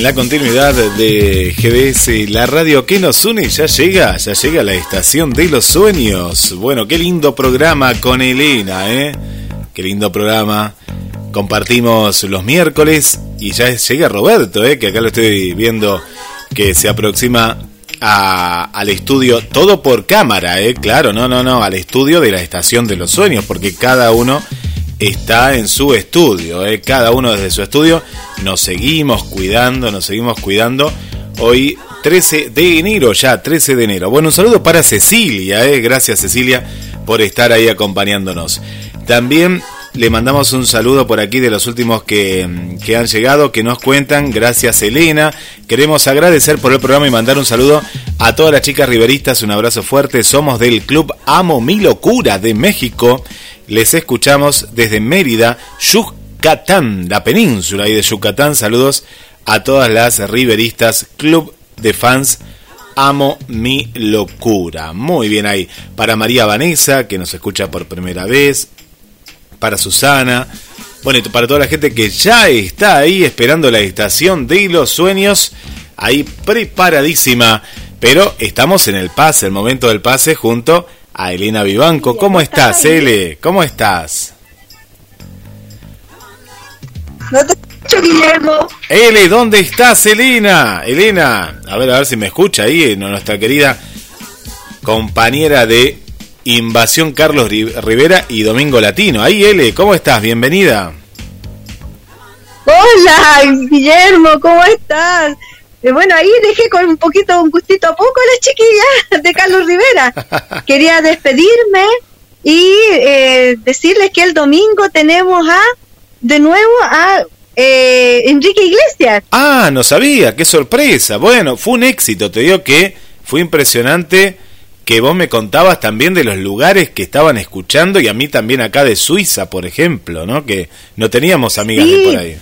La continuidad de GDS, la radio que nos une, ya llega, ya llega la estación de los sueños. Bueno, qué lindo programa con Elena, ¿eh? Qué lindo programa. Compartimos los miércoles y ya llega Roberto, ¿eh? Que acá lo estoy viendo que se aproxima a- al estudio, todo por cámara, ¿eh? Claro, no, no, no, al estudio de la estación de los sueños, porque cada uno está en su estudio, ¿eh? cada uno desde su estudio. Nos seguimos cuidando, nos seguimos cuidando. Hoy 13 de enero, ya 13 de enero. Bueno, un saludo para Cecilia, ¿eh? gracias Cecilia por estar ahí acompañándonos. También le mandamos un saludo por aquí de los últimos que, que han llegado, que nos cuentan. Gracias Elena. Queremos agradecer por el programa y mandar un saludo a todas las chicas riveristas. Un abrazo fuerte. Somos del Club Amo Mi Locura de México. Les escuchamos desde Mérida, Yucatán, la península ahí de Yucatán. Saludos a todas las riveristas, Club de Fans Amo mi locura. Muy bien ahí. Para María Vanessa, que nos escucha por primera vez. Para Susana. Bueno, y para toda la gente que ya está ahí esperando la estación de los sueños. Ahí preparadísima. Pero estamos en el pase, el momento del pase, junto a Elena Vivanco. ¿Cómo estás, Ele? ¿Cómo estás? No te escucho, Guillermo. Ele, ¿dónde estás, Elena? Elena, a ver, a ver si me escucha ahí, eh, nuestra querida compañera de Invasión Carlos Ri- Rivera y Domingo Latino. Ahí, Ele, ¿cómo estás? Bienvenida. Hola, Guillermo, ¿cómo estás? Eh, bueno, ahí dejé con un poquito, un gustito a poco a las chiquillas de Carlos Rivera. Quería despedirme y eh, decirles que el domingo tenemos a, de nuevo, a eh, Enrique Iglesias. Ah, no sabía, qué sorpresa. Bueno, fue un éxito, te digo que fue impresionante que vos me contabas también de los lugares que estaban escuchando y a mí también acá de Suiza, por ejemplo, ¿no? Que no teníamos amigas de por ahí.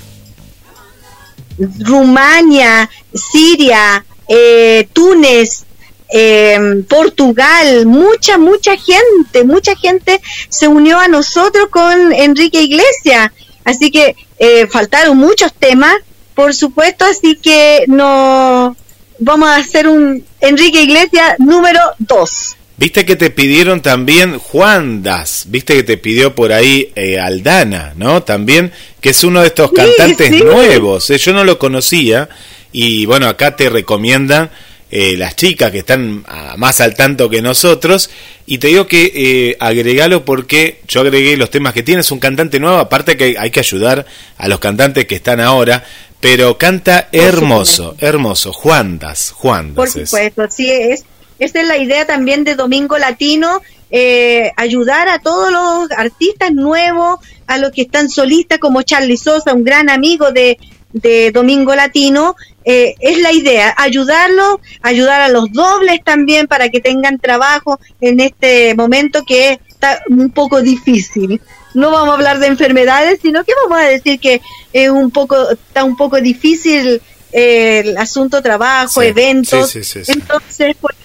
Rumania, Siria, eh, Túnez, eh, Portugal, mucha, mucha gente, mucha gente se unió a nosotros con Enrique Iglesias. Así que eh, faltaron muchos temas, por supuesto, así que no vamos a hacer un Enrique Iglesias número 2. Viste que te pidieron también Juan Das, viste que te pidió por ahí eh, Aldana, ¿no? También, que es uno de estos Sí, cantantes sí. nuevos, eh, yo no lo conocía y bueno, acá te recomiendan eh, las chicas que están más al tanto que nosotros y te digo que eh, agregalo porque yo agregué los temas que tiene, es un cantante nuevo, aparte que hay que ayudar a los cantantes que están ahora, pero canta hermoso, hermoso, Juan Das, Juan Por supuesto, sí es. Esa es la idea también de Domingo Latino, eh, ayudar a todos los artistas nuevos, a los que están solistas como Charlie Sosa, un gran amigo de, de Domingo Latino. eh, es la idea, ayudarlos, ayudar a los dobles también para que tengan trabajo en este momento que está un poco difícil. No vamos a hablar de enfermedades, sino que vamos a decir que es un poco, está un poco difícil eh, el asunto trabajo, Sí, eventos. sí, sí, sí, sí. Entonces, pues,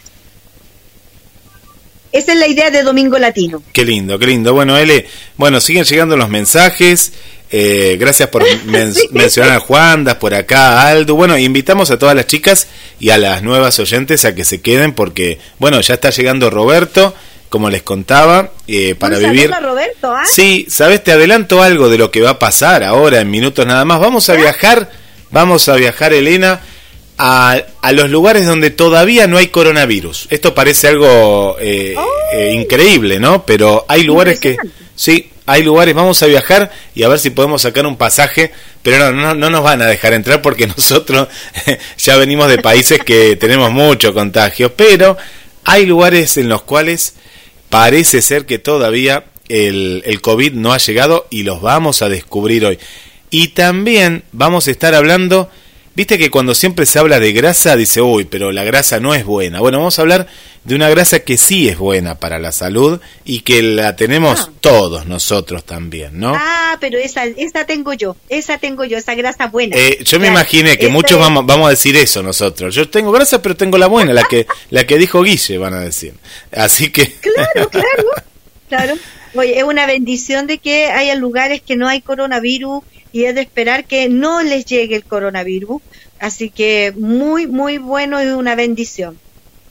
esa es la idea de Domingo Latino. Qué lindo, qué lindo. Bueno, Ele, bueno, siguen llegando los mensajes. Eh, gracias por men- mencionar a Juandas, por acá a Aldo. Bueno, invitamos a todas las chicas y a las nuevas oyentes a que se queden porque, bueno, ya está llegando Roberto, como les contaba, eh, para vivir. a Roberto, ¿ah? Sí, sabes, te adelanto algo de lo que va a pasar ahora en minutos nada más. Vamos a viajar, vamos a viajar, Elena, a, a los lugares donde todavía no hay coronavirus. Esto parece algo eh, eh, increíble, ¿no? Pero hay lugares que, sí, hay lugares, vamos a viajar y a ver si podemos sacar un pasaje, pero no, no, no nos van a dejar entrar porque nosotros ya venimos de países que tenemos mucho contagio, pero hay lugares en los cuales parece ser que todavía el, el COVID no ha llegado y los vamos a descubrir hoy. Y también vamos a estar hablando Viste que cuando siempre se habla de grasa, dice, uy, pero la grasa no es buena. Bueno, vamos a hablar de una grasa que sí es buena para la salud y que la tenemos Ah. todos nosotros también, ¿no? Ah, pero esa, esa tengo yo, esa tengo yo, esa grasa buena. Eh, yo me imaginé que muchos es- vamos, vamos a decir eso nosotros. Yo tengo grasa, pero tengo la buena, la que, la que dijo Guille, van a decir. Así que... Claro, claro, claro. Oye, es una bendición de que haya lugares que no hay coronavirus y es de esperar que no les llegue el coronavirus. Así que muy, muy bueno y una bendición.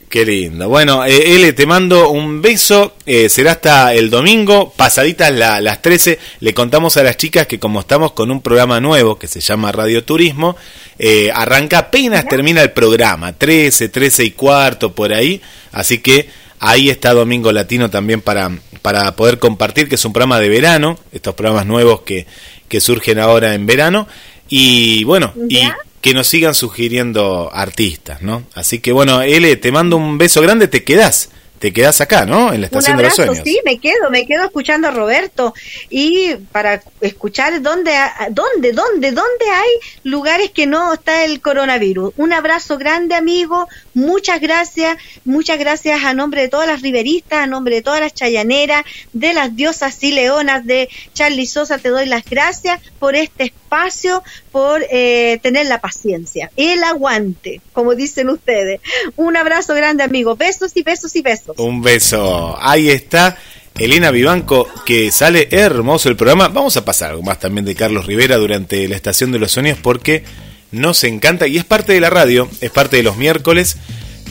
Qué lindo. Bueno, eh, L, te mando un beso. eh, será hasta el domingo, pasaditas la- las 13. Le contamos a las chicas que como estamos con un programa nuevo que se llama Radio Turismo, eh, arranca apenas termina el programa, 13, 13 y cuarto por ahí. Así que ahí está Domingo Latino también para, para poder compartir, que es un programa de verano, estos programas nuevos que, que surgen ahora en verano. Y bueno, y que nos sigan sugiriendo artistas, ¿no? Así que bueno, L, te mando un beso grande, te quedás, te quedás acá, ¿no? En la Un estación de los sueños. sí, me quedo, me quedo escuchando a Roberto y para escuchar dónde, dónde, dónde, dónde hay lugares que no está el coronavirus. Un abrazo grande, amigo, muchas gracias, muchas gracias a nombre de todas las riveristas, a nombre de todas las chayaneras, de las diosas y leonas de Charlie Sosa, te doy las gracias por este espacio, por eh, tener la paciencia, el aguante, como dicen ustedes. Un abrazo grande, amigo, besos y besos y besos. Un beso. Ahí está Elena Vivanco, que sale hermoso el programa. Vamos a pasar algo más también de Carlos Rivera durante la estación de los sueños porque nos encanta y es parte de la radio, es parte de los miércoles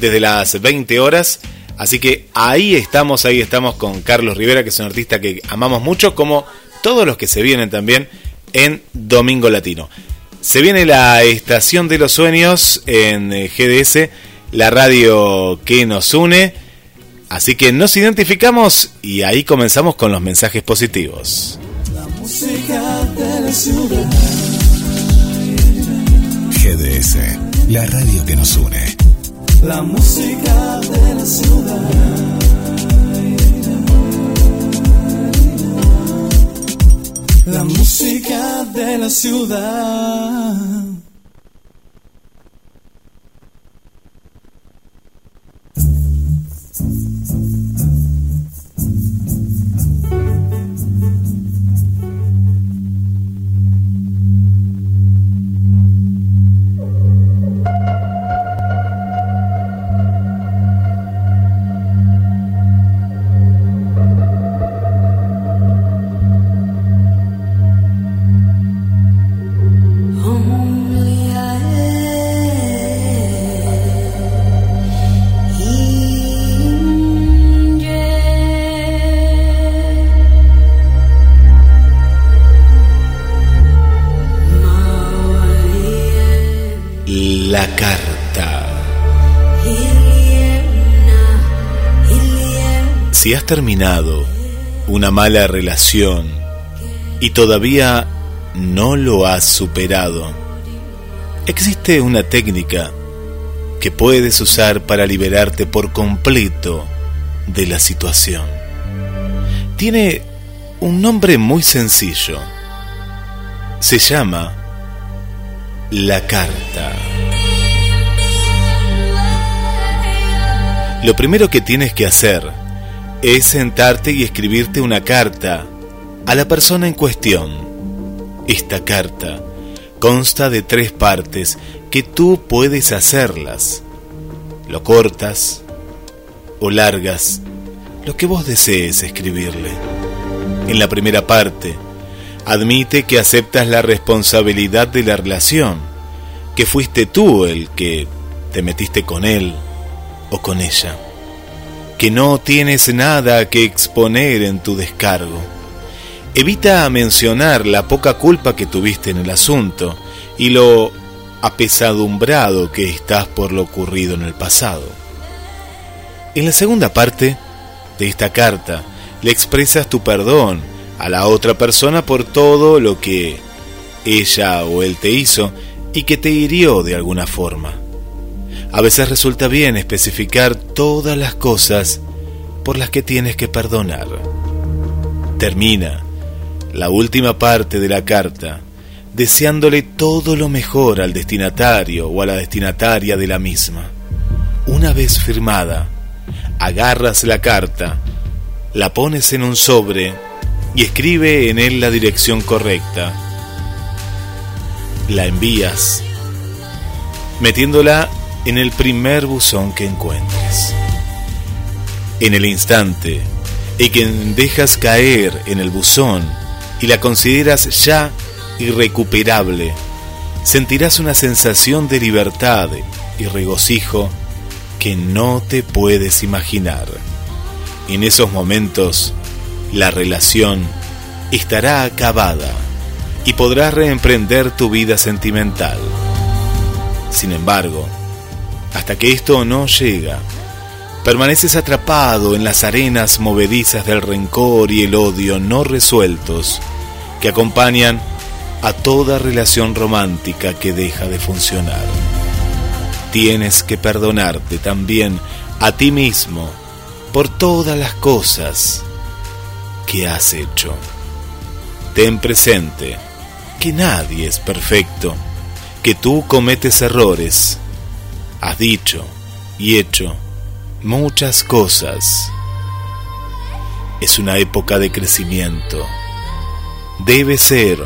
desde las 20 horas. Así que ahí estamos, ahí estamos con Carlos Rivera, que es un artista que amamos mucho, como todos los que se vienen también en Domingo Latino. Se viene la estación de los sueños en eh, GDS, la radio que nos une. Así que nos identificamos y ahí comenzamos con los mensajes positivos. música de la ciudad. GDS, la radio que nos une. La música de la ciudad. La música de la ciudad. Terminado una mala relación y todavía no lo has superado, existe una técnica que puedes usar para liberarte por completo de la situación. Tiene un nombre muy sencillo. Se llama la carta. Lo primero que tienes que hacer es sentarte y escribirte una carta a la persona en cuestión. Esta carta consta de tres partes que tú puedes hacerlas. Lo cortas o largas, lo que vos desees escribirle. En la primera parte, admite que aceptas la responsabilidad de la relación, que fuiste tú el que te metiste con él o con ella, que no tienes nada que exponer en tu descargo. Evita mencionar la poca culpa que tuviste en el asunto y lo apesadumbrado que estás por lo ocurrido en el pasado. En la segunda parte de esta carta le expresas tu perdón a la otra persona por todo lo que ella o él te hizo y que te hirió de alguna forma. A veces resulta bien especificar todas las cosas por las que tienes que perdonar. Termina la última parte de la carta deseándole todo lo mejor al destinatario o a la destinataria de la misma. Una vez firmada, agarras la carta, la pones en un sobre y escribe en él la dirección correcta. La envías, metiéndola en el primer buzón que encuentres. En el instante en que dejas caer en el buzón y la consideras ya irrecuperable, sentirás una sensación de libertad y regocijo que no te puedes imaginar. En esos momentos, la relación estará acabada y podrás reemprender tu vida sentimental. Sin embargo, hasta que esto no llega, permaneces atrapado en las arenas movedizas del rencor y el odio no resueltos que acompañan a toda relación romántica que deja de funcionar. Tienes que perdonarte también a ti mismo por todas las cosas que has hecho. Ten presente que nadie es perfecto, que tú cometes errores. Has dicho y hecho muchas cosas. Es una época de crecimiento. Debe ser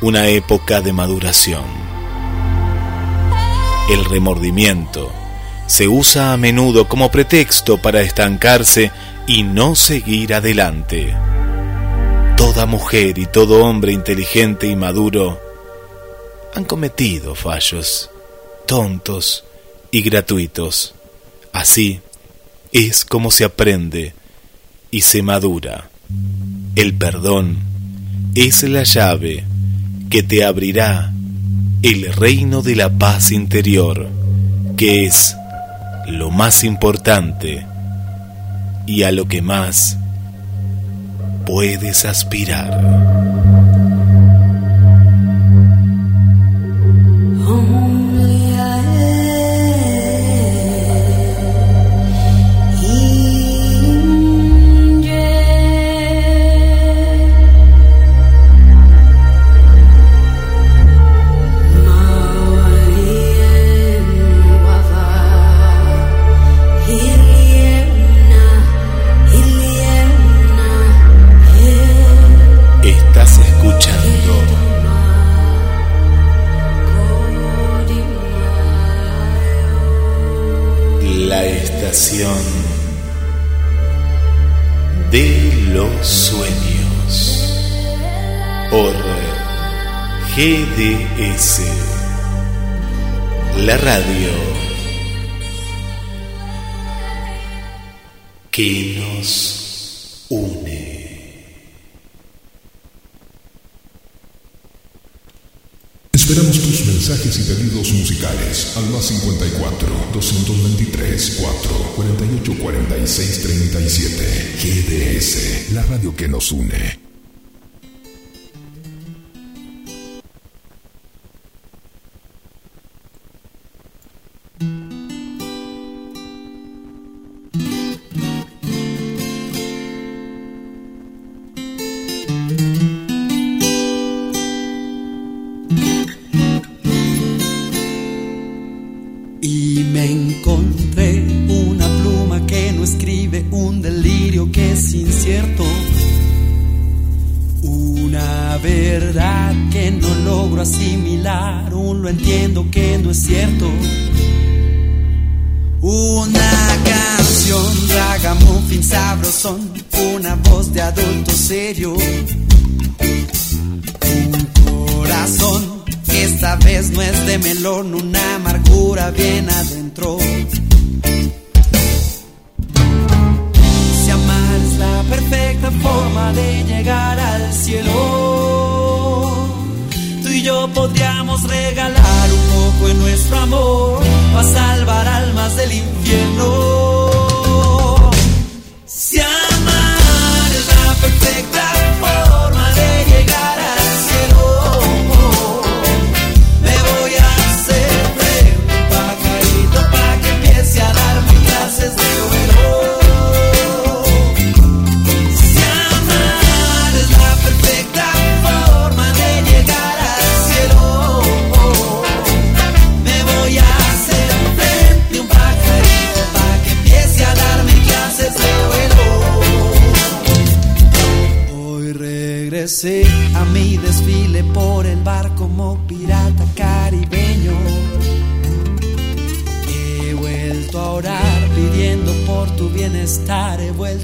una época de maduración. El remordimiento se usa a menudo como pretexto para estancarse y no seguir adelante. Toda mujer y todo hombre inteligente y maduro han cometido fallos tontos y gratuitos. Así es como se aprende y se madura. El perdón es la llave que te abrirá el reino de la paz interior, que es lo más importante y a lo que más puedes aspirar.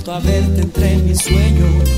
A verte entre mis sueños.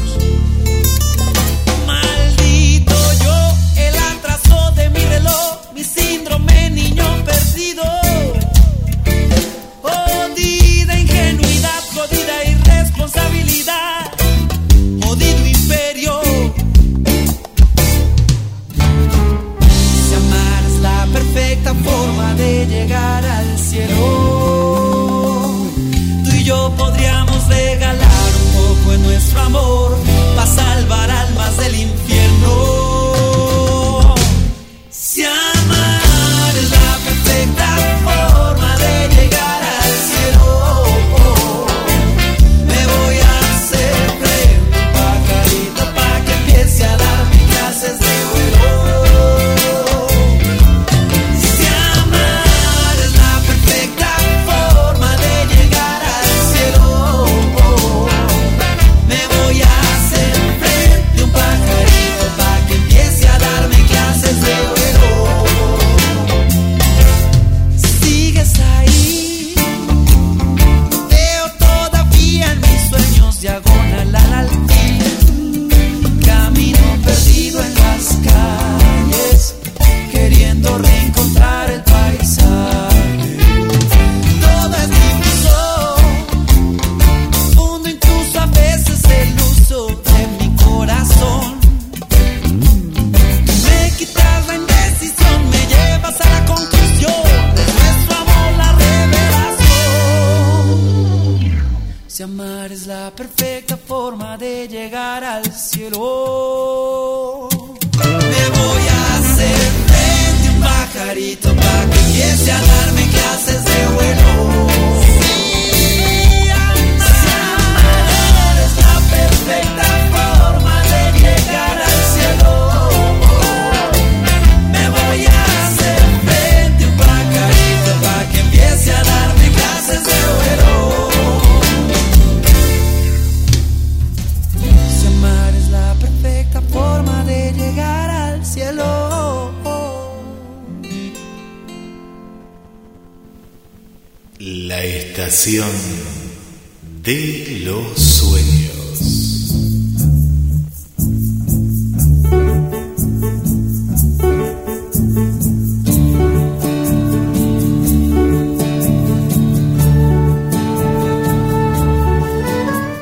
De los sueños.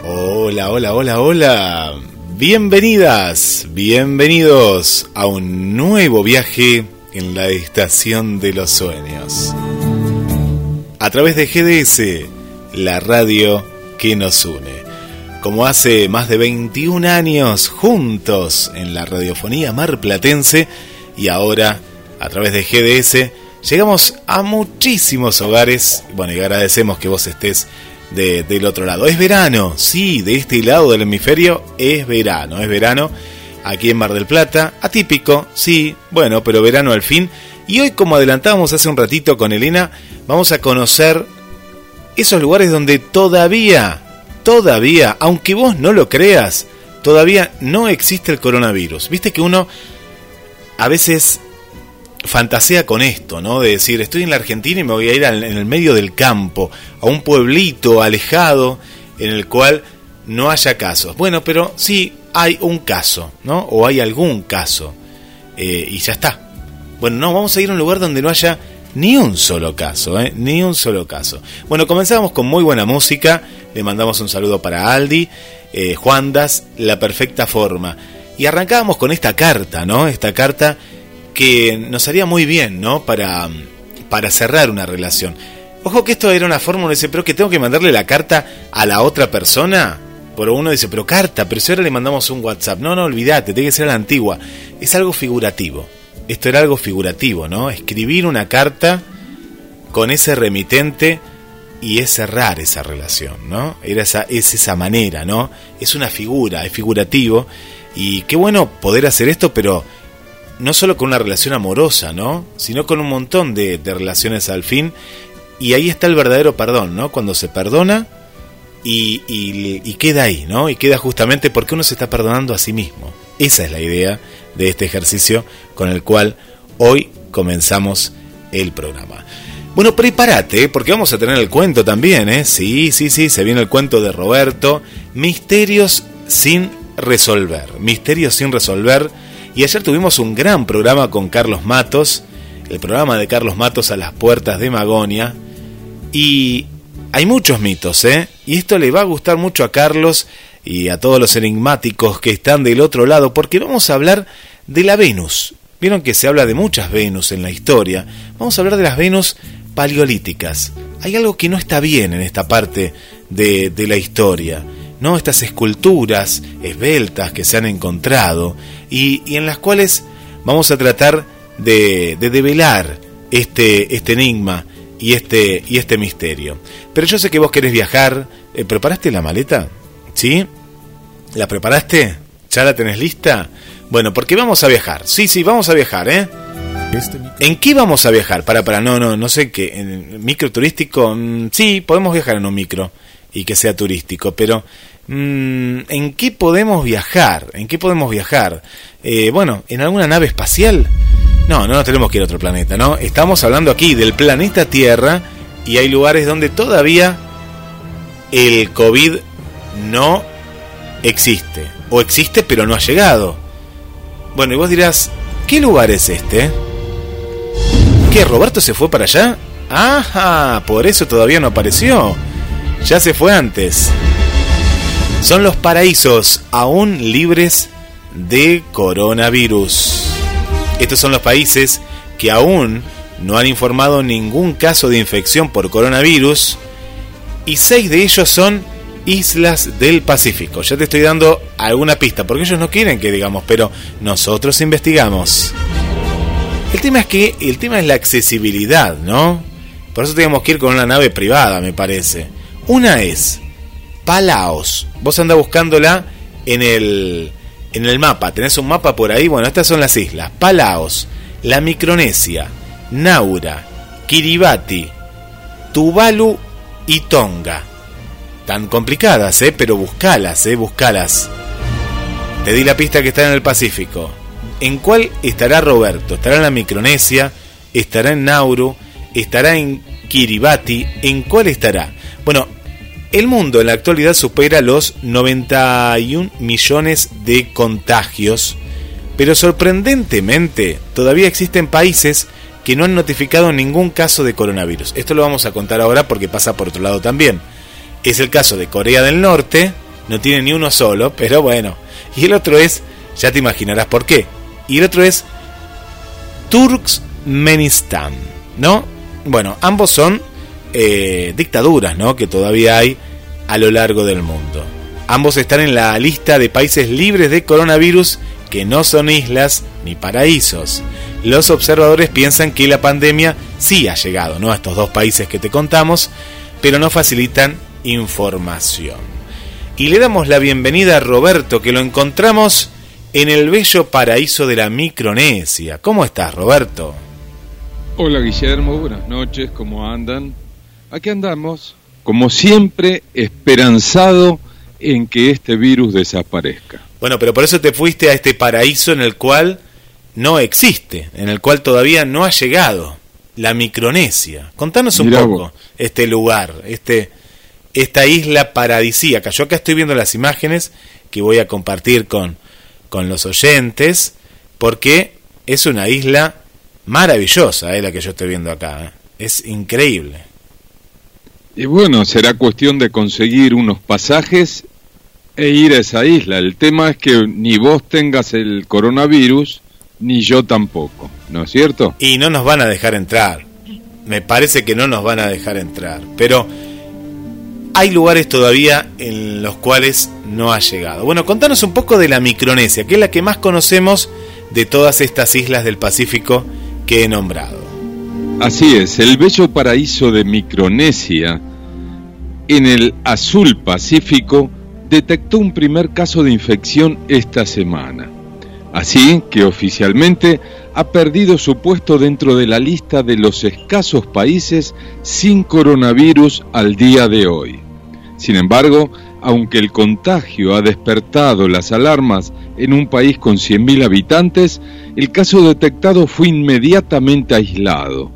Hola, hola, hola, hola. Bienvenidas, bienvenidos a un nuevo viaje en la estación de los sueños a través de GDS, la radio que nos une. Como hace más de 21 años juntos en la radiofonía marplatense y ahora a través de GDS llegamos a muchísimos hogares. Bueno, y agradecemos que vos estés de- del otro lado. Es verano, sí, de este lado del hemisferio es verano, es verano aquí en Mar del Plata. Atípico, sí, bueno, pero verano al fin. Y hoy, como adelantábamos hace un ratito con Elena, vamos a conocer esos lugares donde todavía, todavía, aunque vos no lo creas, todavía no existe el coronavirus. Viste que uno a veces fantasea con esto, ¿no? De decir, estoy en la Argentina y me voy a ir al- en el medio del campo, a un pueblito alejado en el cual no haya casos. Bueno, pero sí hay un caso, ¿no? O hay algún caso. eh, y ya está. Bueno, no, vamos a ir a un lugar donde no haya ni un solo caso, ¿eh? Ni un solo caso. Bueno, comenzamos con muy buena música. Le mandamos un saludo para Aldi, eh, Juandas, La Perfecta Forma. Y arrancábamos con esta carta, ¿no? Esta carta que nos haría muy bien, ¿no? Para, para cerrar una relación. Ojo que esto era una fórmula, dice, pero que tengo que mandarle la carta a la otra persona. Pero uno dice, pero carta, pero si ahora le mandamos un WhatsApp. No, no, olvídate, tiene que ser la antigua. Es algo figurativo. Esto era algo figurativo, ¿no? Escribir una carta con ese remitente y es cerrar esa relación, ¿no? Era esa, es esa manera, ¿no? Es una figura, es figurativo. Y qué bueno poder hacer esto, pero no solo con una relación amorosa, ¿no? Sino con un montón de, de relaciones al fin. Y ahí está el verdadero perdón, ¿no? Cuando se perdona y, queda ahí, ¿no? Y queda justamente porque uno se está perdonando a sí mismo. Esa es la idea de este ejercicio con el cual hoy comenzamos el programa. Bueno, prepárate, porque vamos a tener el cuento también, ¿eh? Sí, sí, sí, se viene el cuento de Roberto, Misterios sin resolver, Misterios sin resolver. Y ayer tuvimos un gran programa con Carlos Matos, el programa de Carlos Matos a las puertas de Magonia. Y hay muchos mitos, ¿eh? Y esto le va a gustar mucho a Carlos y a todos los enigmáticos que están del otro lado, porque vamos a hablar de la Venus. Vieron que se habla de muchas Venus en la historia. Vamos a hablar de las Venus paleolíticas. Hay algo que no está bien en esta parte de, la historia. ¿no? Estas esculturas esbeltas que se han encontrado y, en las cuales vamos a tratar de, de develar este, este enigma y este, y este misterio. Pero yo sé que vos querés viajar. Eh, ¿Preparaste la maleta? ¿Sí? ¿La preparaste? ¿Ya la tenés lista? Bueno, porque vamos a viajar. Sí, sí, vamos a viajar, ¿eh? Este ¿En qué vamos a viajar? Para, para, no, no, no sé qué. ¿En micro turístico? Mm, sí, podemos viajar en un micro y que sea turístico, pero mm, ¿en qué podemos viajar? ¿En qué podemos viajar? Eh, bueno, ¿en alguna nave espacial? No, no tenemos que ir a otro planeta, ¿no? Estamos hablando aquí del planeta Tierra y hay lugares donde todavía el COVID no existe. O existe pero no ha llegado. Bueno, y vos dirás, ¿qué lugar es este? ¿Qué? ¿Roberto se fue para allá? Ajá, por eso todavía no apareció. Ya se fue antes. Son los paraísos aún libres de coronavirus. Estos son los países que aún no han informado ningún caso de infección por coronavirus y seis de ellos son islas del Pacífico. Ya te estoy dando alguna pista, porque ellos no quieren que digamos, pero nosotros investigamos. El tema es que el tema es la accesibilidad, ¿no? Por eso tenemos que ir con una nave privada, me parece. Una es Palaos. Vos andás buscándola en el en el mapa. Tenés un mapa por ahí. Bueno, estas son las islas: Palaos, la Micronesia, Naura, Kiribati, Tuvalu y Tonga. Tan complicadas, ¿eh? Pero buscalas, ¿eh? Buscalas. Te di la pista que está en el Pacífico. ¿En cuál estará Roberto? ¿Estará en la Micronesia? ¿Estará en Nauru? ¿Estará en Kiribati? ¿En cuál estará? Bueno, el mundo en la actualidad supera los 91 millones de contagios, pero sorprendentemente todavía existen países que no han notificado ningún caso de coronavirus. Esto lo vamos a contar ahora porque pasa por otro lado también. Es el caso de Corea del Norte, no tiene ni uno solo, pero bueno. Y el otro es, ya te imaginarás por qué. Y el otro es Turkmenistán, ¿no? Bueno, ambos son eh, dictaduras, ¿no? Que todavía hay a lo largo del mundo. Ambos están en la lista de países libres de coronavirus que no son islas ni paraísos los observadores piensan que la pandemia sí ha llegado ¿no? a estos dos países que te contamos, pero no facilitan información. Y le damos la bienvenida a Roberto, que lo encontramos en el bello paraíso de la Micronesia. ¿Cómo estás, Roberto? Hola, Guillermo. Buenas noches. ¿Cómo andan? Aquí andamos, como siempre, esperanzado en que este virus desaparezca. Bueno, pero por eso te fuiste a este paraíso en el cual no existe, en el cual todavía no ha llegado, la Micronesia. Contanos un poco este lugar, este, esta isla paradisíaca. Yo acá estoy viendo las imágenes que voy a compartir con, con los oyentes, porque es una isla maravillosa, eh, la que yo estoy viendo acá. Eh. Es increíble. Y bueno, será cuestión de conseguir unos pasajes e ir a esa isla. El tema es que ni vos tengas el coronavirus, ni yo tampoco, ¿no es cierto? Y no nos van a dejar entrar. Me parece que no nos van a dejar entrar. Pero hay lugares todavía en los cuales no ha llegado. Bueno, contanos un poco de la Micronesia, que es la que más conocemos de todas estas islas del Pacífico que he nombrado. Así es, el bello paraíso de Micronesia, en el azul Pacífico, detectó un primer caso de infección esta semana. Así que oficialmente ha perdido su puesto dentro de la lista de los escasos países sin coronavirus al día de hoy. Sin embargo, aunque el contagio ha despertado las alarmas en un país con 100.000 habitantes, el caso detectado fue inmediatamente aislado.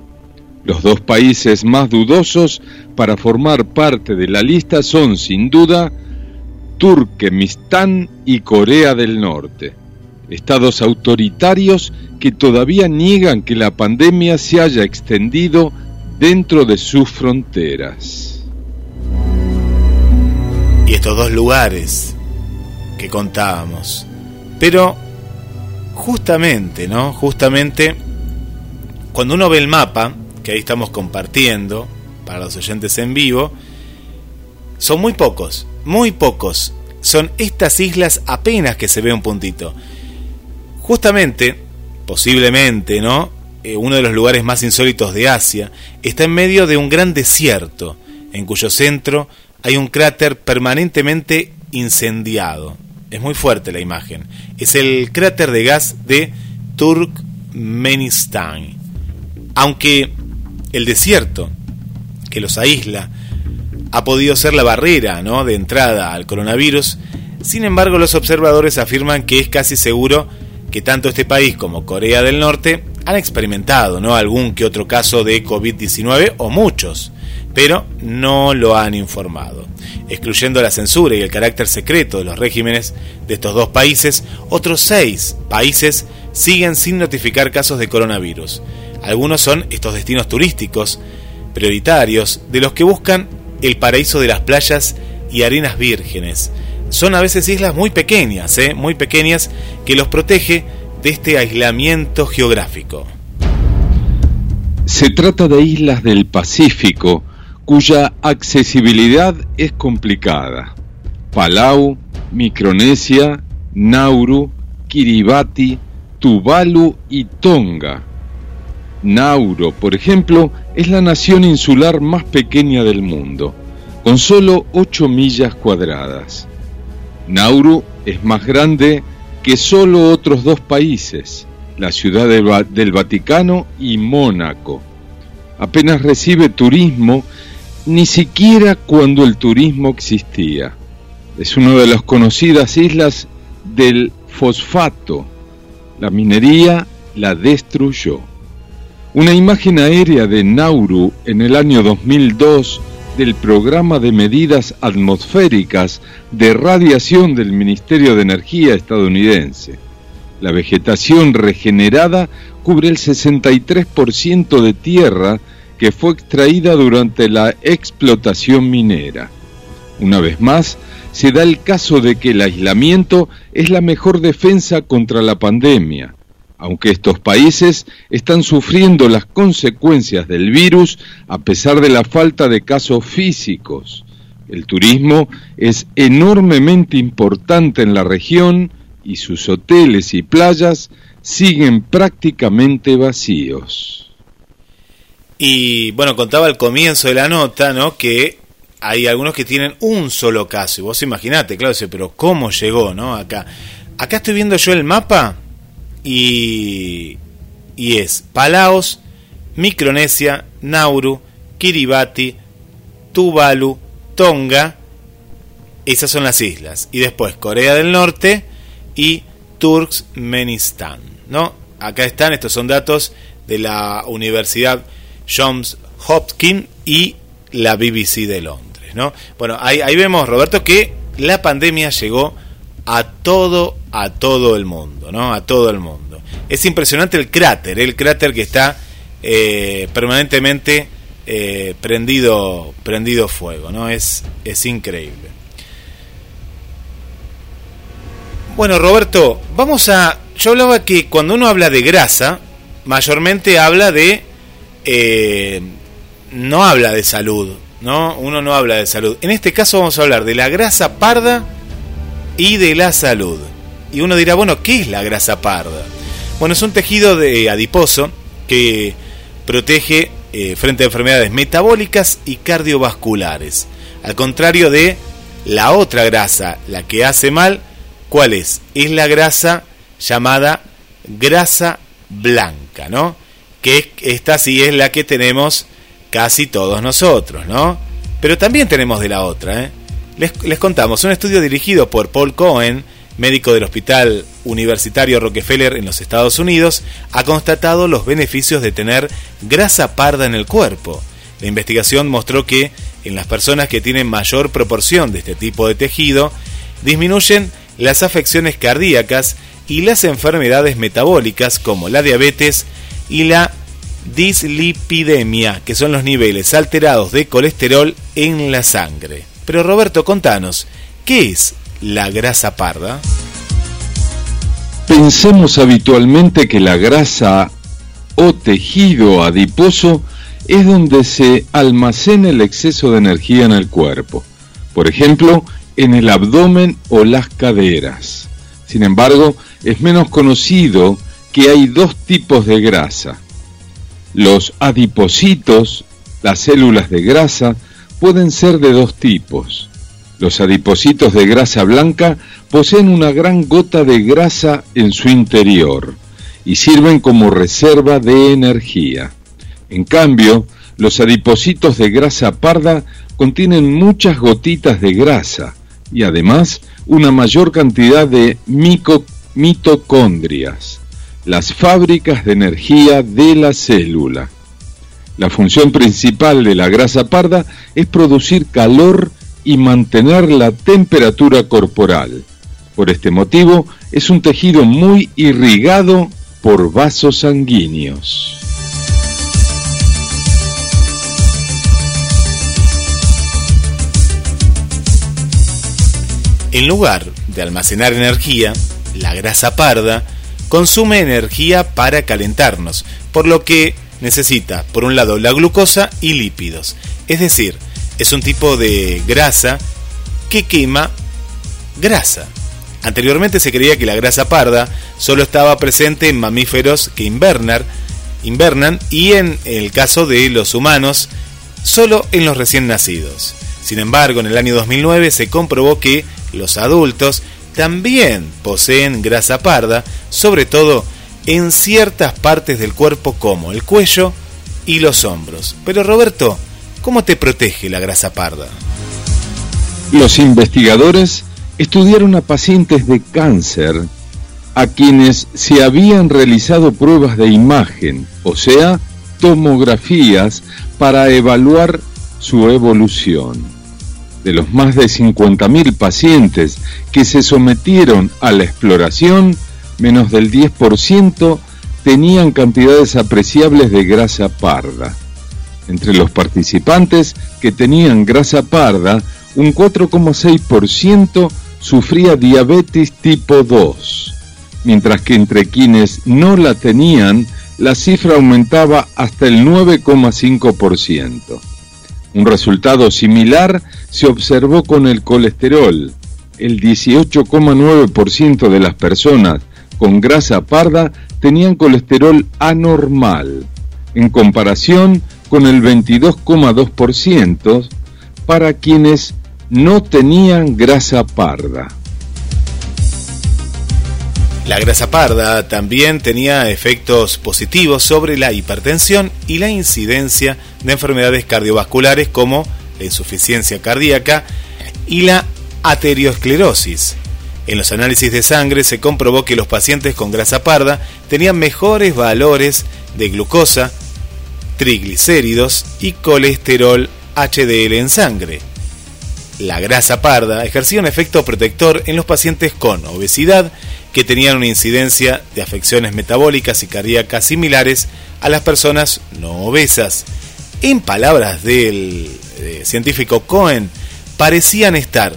Los dos países más dudosos para formar parte de la lista son, sin duda, Turkmenistán y Corea del Norte, estados autoritarios que todavía niegan que la pandemia se haya extendido dentro de sus fronteras. Y estos dos lugares que contábamos. Pero justamente, ¿no? Justamente cuando uno ve el mapa, que ahí estamos compartiendo para los oyentes en vivo, son muy pocos muy pocos. Son estas islas apenas que se ve un puntito. Justamente, posiblemente, ¿no? Eh, uno de los lugares más insólitos de Asia está en medio de un gran desierto, en cuyo centro hay un cráter permanentemente incendiado. Es muy fuerte la imagen. Es el cráter de gas de Turkmenistán. Aunque el desierto que los aísla ha podido ser la barrera ¿no? de entrada al coronavirus, sin embargo los observadores afirman que es casi seguro que tanto este país como Corea del Norte han experimentado ¿no? algún que otro caso de COVID-19 o muchos, pero no lo han informado. Excluyendo la censura y el carácter secreto de los regímenes de estos dos países, otros seis países siguen sin notificar casos de coronavirus. Algunos son estos destinos turísticos prioritarios de los que buscan el paraíso de las playas y arenas vírgenes. Son a veces islas muy pequeñas, ¿eh? muy pequeñas, que los protege de este aislamiento geográfico. Se trata de islas del Pacífico cuya accesibilidad es complicada. Palau, Micronesia, Nauru, Kiribati, Tuvalu y Tonga. Nauru, por ejemplo, es la nación insular más pequeña del mundo, con solo 8 millas cuadradas. Nauru es más grande que solo otros dos países, la ciudad del Vaticano y Mónaco. Apenas recibe turismo, ni siquiera cuando el turismo existía. Es una de las conocidas islas del fosfato. La minería la destruyó. Una imagen aérea de Nauru en el año 2002 del programa de medidas atmosféricas de radiación del Ministerio de Energía estadounidense. La vegetación regenerada cubre el 63% de tierra que fue extraída durante la explotación minera. Una vez más, se da el caso de que el aislamiento es la mejor defensa contra la pandemia aunque estos países están sufriendo las consecuencias del virus a pesar de la falta de casos físicos. El turismo es enormemente importante en la región y sus hoteles y playas siguen prácticamente vacíos. Y bueno, contaba al comienzo de la nota, ¿no? Que hay algunos que tienen un solo caso. Y vos imaginate, claro, pero ¿cómo llegó, no? Acá. Acá estoy viendo yo el mapa y, es Palaos, Micronesia, Nauru, Kiribati, Tuvalu, Tonga, esas son las islas. Y después Corea del Norte y Turkmenistán. ¿no? Acá están, estos son datos de la Universidad Johns Hopkins y la BBC de Londres. ¿no? Bueno, ahí, vemos, Roberto, que la pandemia llegó a todo, a todo el mundo, ¿no? A todo el mundo. Es impresionante el cráter, el cráter que está eh, permanentemente eh, prendido, prendido fuego, ¿no? Es, es increíble. Bueno, Roberto, vamos a. Yo hablaba que cuando uno habla de grasa, mayormente habla de. Eh, no habla de salud, ¿no? Uno no habla de salud. En este caso vamos a hablar de la grasa parda y de la salud. Y uno dirá, bueno, ¿qué es la grasa parda? Bueno, es un tejido de adiposo que protege eh, frente a enfermedades metabólicas y cardiovasculares. Al contrario de la otra grasa, la que hace mal, ¿cuál es? Es la grasa llamada grasa blanca, ¿no? Esta sí es la que tenemos casi todos nosotros, ¿no? Pero también tenemos de la otra, ¿eh? Les, contamos, un estudio dirigido por Paul Cohen médico del Hospital Universitario Rockefeller en los Estados Unidos, ha constatado los beneficios de tener grasa parda en el cuerpo. La investigación mostró que en las personas que tienen mayor proporción de este tipo de tejido, disminuyen las afecciones cardíacas y las enfermedades metabólicas como la diabetes y la dislipidemia, que son los niveles alterados de colesterol en la sangre. Pero Roberto, contanos, ¿qué es la grasa parda? Pensemos habitualmente que la grasa o tejido adiposo es donde se almacena el exceso de energía en el cuerpo, por ejemplo, en el abdomen o las caderas. Sin embargo, es menos conocido que hay dos tipos de grasa. Los adipocitos, las células de grasa, pueden ser de dos tipos. Los adipocitos de grasa blanca poseen una gran gota de grasa en su interior y sirven como reserva de energía. En cambio, los adipocitos de grasa parda contienen muchas gotitas de grasa y además una mayor cantidad de mitocondrias, las fábricas de energía de la célula. La función principal de la grasa parda es producir calor y mantener la temperatura corporal. Por este motivo, es un tejido muy irrigado por vasos sanguíneos. En lugar de almacenar energía, la grasa parda consume energía para calentarnos, por lo que necesita, por un lado, la glucosa y lípidos. Es decir, es un tipo de grasa que quema grasa. Anteriormente se creía que la grasa parda solo estaba presente en mamíferos que invernan, invernan y en el caso de los humanos, solo en los recién nacidos. Sin embargo, en el año 2009 se comprobó que los adultos también poseen grasa parda, sobre todo en ciertas partes del cuerpo como el cuello y los hombros. Pero Roberto, ¿cómo te protege la grasa parda? Los investigadores estudiaron a pacientes de cáncer a quienes se habían realizado pruebas de imagen, o sea, tomografías, para evaluar su evolución. De los más de 50.000 pacientes que se sometieron a la exploración, menos del 10% tenían cantidades apreciables de grasa parda. Entre los participantes que tenían grasa parda, un 4,6% sufría diabetes tipo 2, mientras que entre quienes no la tenían, la cifra aumentaba hasta el 9,5%. Un resultado similar se observó con el colesterol. El 18,9% de las personas con grasa parda tenían colesterol anormal, en comparación con el 22,2% para quienes no tenían grasa parda. La grasa parda también tenía efectos positivos sobre la hipertensión y la incidencia de enfermedades cardiovasculares como la insuficiencia cardíaca y la aterosclerosis. En los análisis de sangre se comprobó que los pacientes con grasa parda tenían mejores valores de glucosa, triglicéridos y colesterol HDL en sangre. La grasa parda ejercía un efecto protector en los pacientes con obesidad que tenían una incidencia de afecciones metabólicas y cardíacas similares a las personas no obesas. En palabras del eh, científico Cohen, parecían estar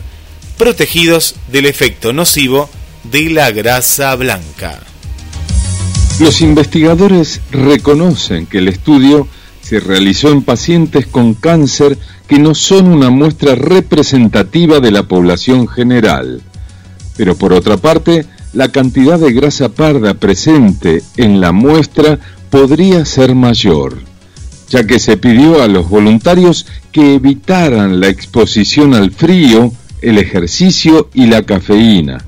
protegidos del efecto nocivo de la grasa blanca. Los investigadores reconocen que el estudio se realizó en pacientes con cáncer que no son una muestra representativa de la población general. Pero por otra parte, la cantidad de grasa parda presente en la muestra podría ser mayor, ya que se pidió a los voluntarios que evitaran la exposición al frío el ejercicio y la cafeína.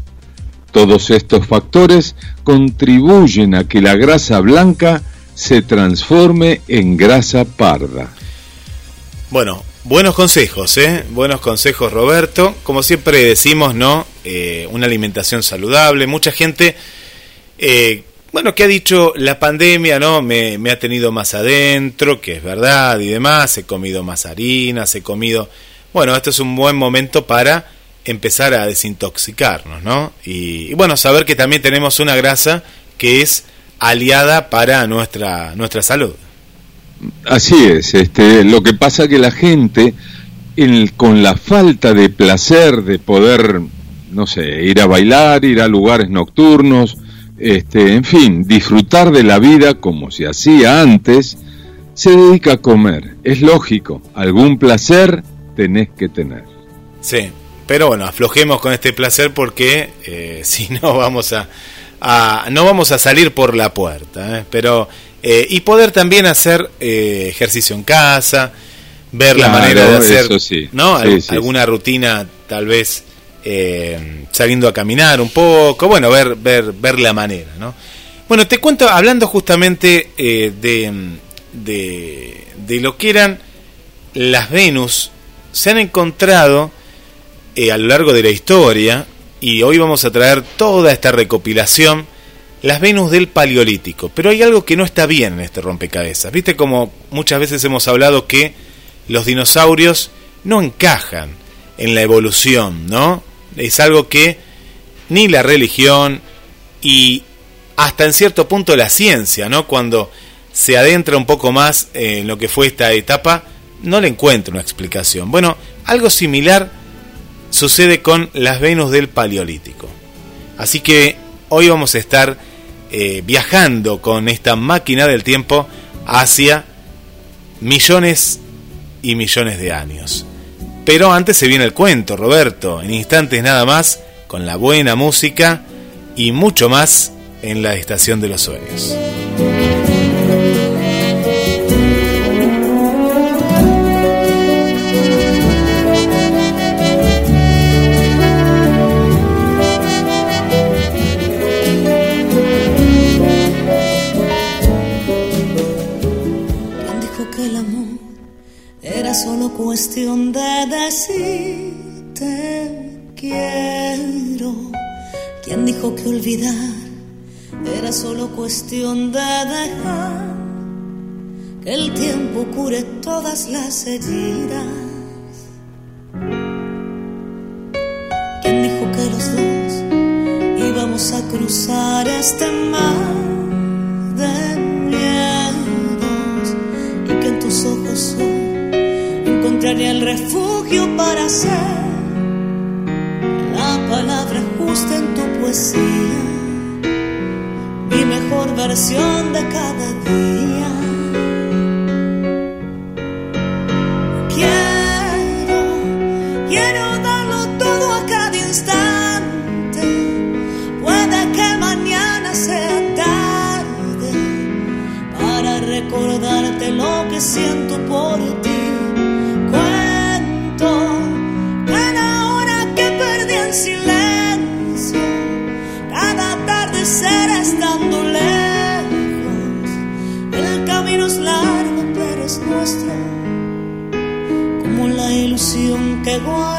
Todos estos factores contribuyen a que la grasa blanca se transforme en grasa parda. Bueno, Buenos consejos, ¿eh? Buenos consejos, Roberto. Como siempre decimos, ¿no? Eh, una alimentación saludable. Mucha gente, eh, bueno, que ha dicho la pandemia, ¿no? Me, ha tenido más adentro, que es verdad y demás. He comido más harinas, he comido. Bueno, esto es un buen momento para empezar a desintoxicarnos, ¿no? Y, y bueno, saber que también tenemos una grasa que es aliada para nuestra, nuestra salud. Así es, este, lo que pasa que la gente, con la falta de placer de poder, no sé, ir a bailar, ir a lugares nocturnos, este, en fin, disfrutar de la vida como se hacía antes, se dedica a comer. Es lógico, algún placer tenés que tener. Sí, pero bueno, aflojemos con este placer porque eh, si no vamos a, a, no vamos a salir por la puerta. ¿eh? Pero eh, y poder también hacer eh, ejercicio en casa, ver la manera de hacer ¿no? alguna rutina, tal vez eh, saliendo a caminar un poco, bueno, ver, ver, ver la manera. ¿no? Bueno, te cuento, hablando justamente de, de, de, lo que eran las Venus, se han encontrado a lo largo de la historia, y hoy vamos a traer toda esta recopilación las Venus del Paleolítico. Pero hay algo que no está bien en este rompecabezas. Viste como muchas veces hemos hablado que los dinosaurios no encajan en la evolución, ¿no? Es algo que ni la religión y hasta en cierto punto la ciencia, ¿no? Cuando se adentra un poco más en lo que fue esta etapa, no le encuentro una explicación. Bueno, algo similar sucede con las Venus del Paleolítico. Así que hoy vamos a estar eh, viajando con esta máquina del tiempo hacia millones y millones de años. Pero antes se viene el cuento, Roberto, en instantes nada más, con la buena música y mucho más en la Estación de los Sueños. Cuestión de decirte quiero. ¿Quién dijo que olvidar era solo cuestión de dejar que el tiempo cure todas las heridas? ¿Quién dijo que los dos íbamos a cruzar este mar refugio para ser la palabra justa en tu poesía, mi mejor versión de cada día. Que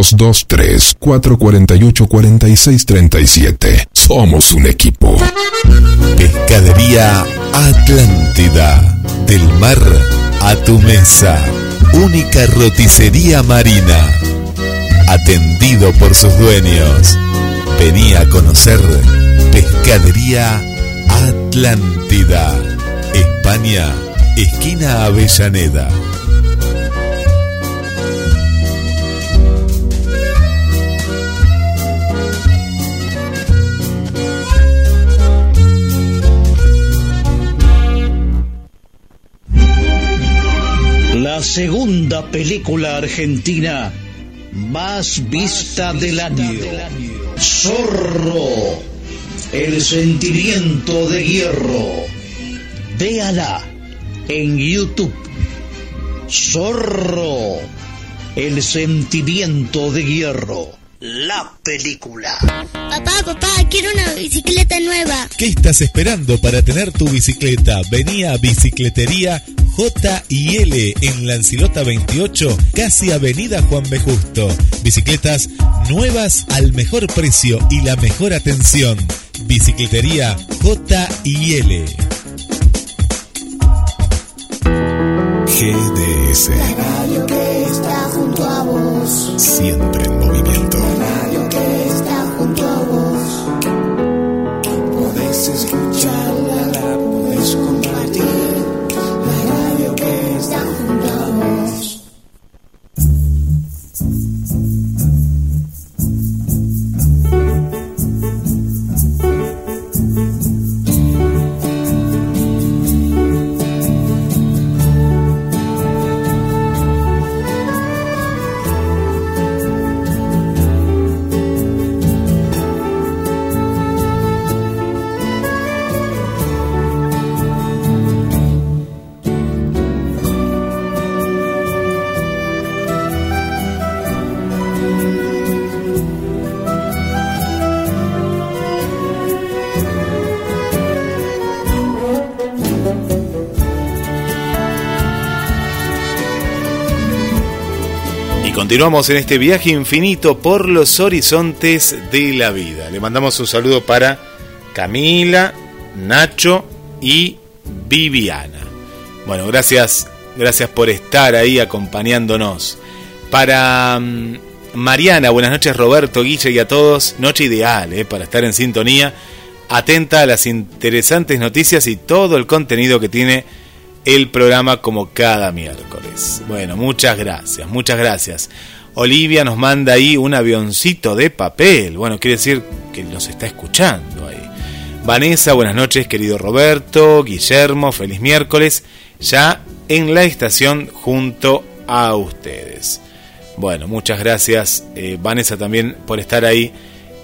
223-448-4637. Somos un equipo. Pescadería Atlántida. Del mar a tu mesa. Única roticería marina. Atendido por sus dueños. Vení a conocer Pescadería Atlántida. España, esquina Avellaneda. La segunda película argentina más vista del año. Zorro. El sentimiento de hierro. Véala en YouTube. Zorro. El sentimiento de hierro. La película. Papá, papá, quiero una bicicleta nueva. ¿Qué estás esperando para tener tu bicicleta? Vení a Bicicletería J y L en Lancilota 28, casi Avenida Juan B. Justo. Bicicletas nuevas al mejor precio y la mejor atención. Bicicletería J y L. GDS. Radio que está junto a vos. Siempre en movimiento. Continuamos en este viaje infinito por los horizontes de la vida. Le mandamos un saludo para Camila, Nacho y Viviana. Bueno, gracias, gracias por estar ahí acompañándonos. Para mm, Mariana, buenas noches Roberto, Guille y a todos. Noche ideal eh, para estar en sintonía, atenta a las interesantes noticias y todo el contenido que tiene el programa como cada miércoles. Bueno, muchas gracias, muchas gracias. Olivia nos manda ahí un avioncito de papel. Bueno, quiere decir que nos está escuchando ahí. Vanessa, buenas noches, querido Roberto, Guillermo, feliz miércoles. Ya en la estación junto a ustedes. Bueno, muchas gracias, eh, Vanessa, también por estar ahí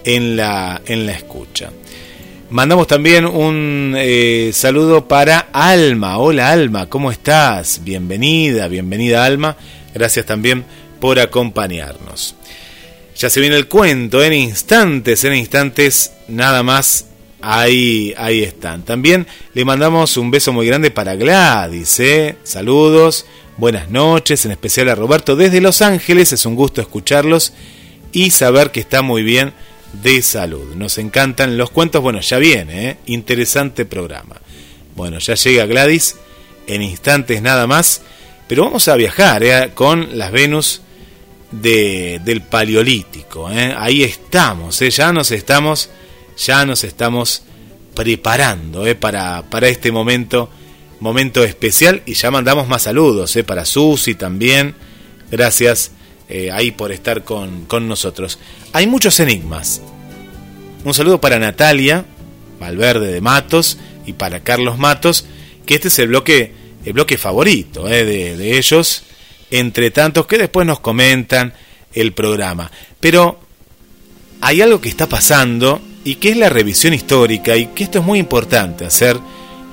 en la, en la escucha. Mandamos también un eh, saludo para Alma. Hola Alma, ¿cómo estás? Bienvenida, bienvenida Alma. Gracias también por acompañarnos. Ya se viene el cuento en instantes, en instantes, nada más. Ahí, ahí están. También le mandamos un beso muy grande para Gladys. ¿eh? Saludos, buenas noches, en especial a Roberto desde Los Ángeles. Es un gusto escucharlos y saber que está muy bien de salud. Nos encantan los cuentos. Bueno, ya viene, ¿eh? interesante programa. Bueno, ya llega Gladys en instantes nada más. Pero vamos a viajar ¿eh? con las Venus de, del Paleolítico. ¿eh? Ahí estamos, ¿eh? ya nos estamos, ya nos estamos preparando ¿eh? para, para este momento, momento especial. Y ya mandamos más saludos para Susi también. Gracias eh, ahí por estar con, con nosotros. Hay muchos enigmas. Un saludo para Natalia Valverde de Matos y para Carlos Matos, que este es el bloque el bloque favorito eh, de, de ellos, entre tantos que después nos comentan el programa. Pero hay algo que está pasando y que es la revisión histórica y que esto es muy importante, hacer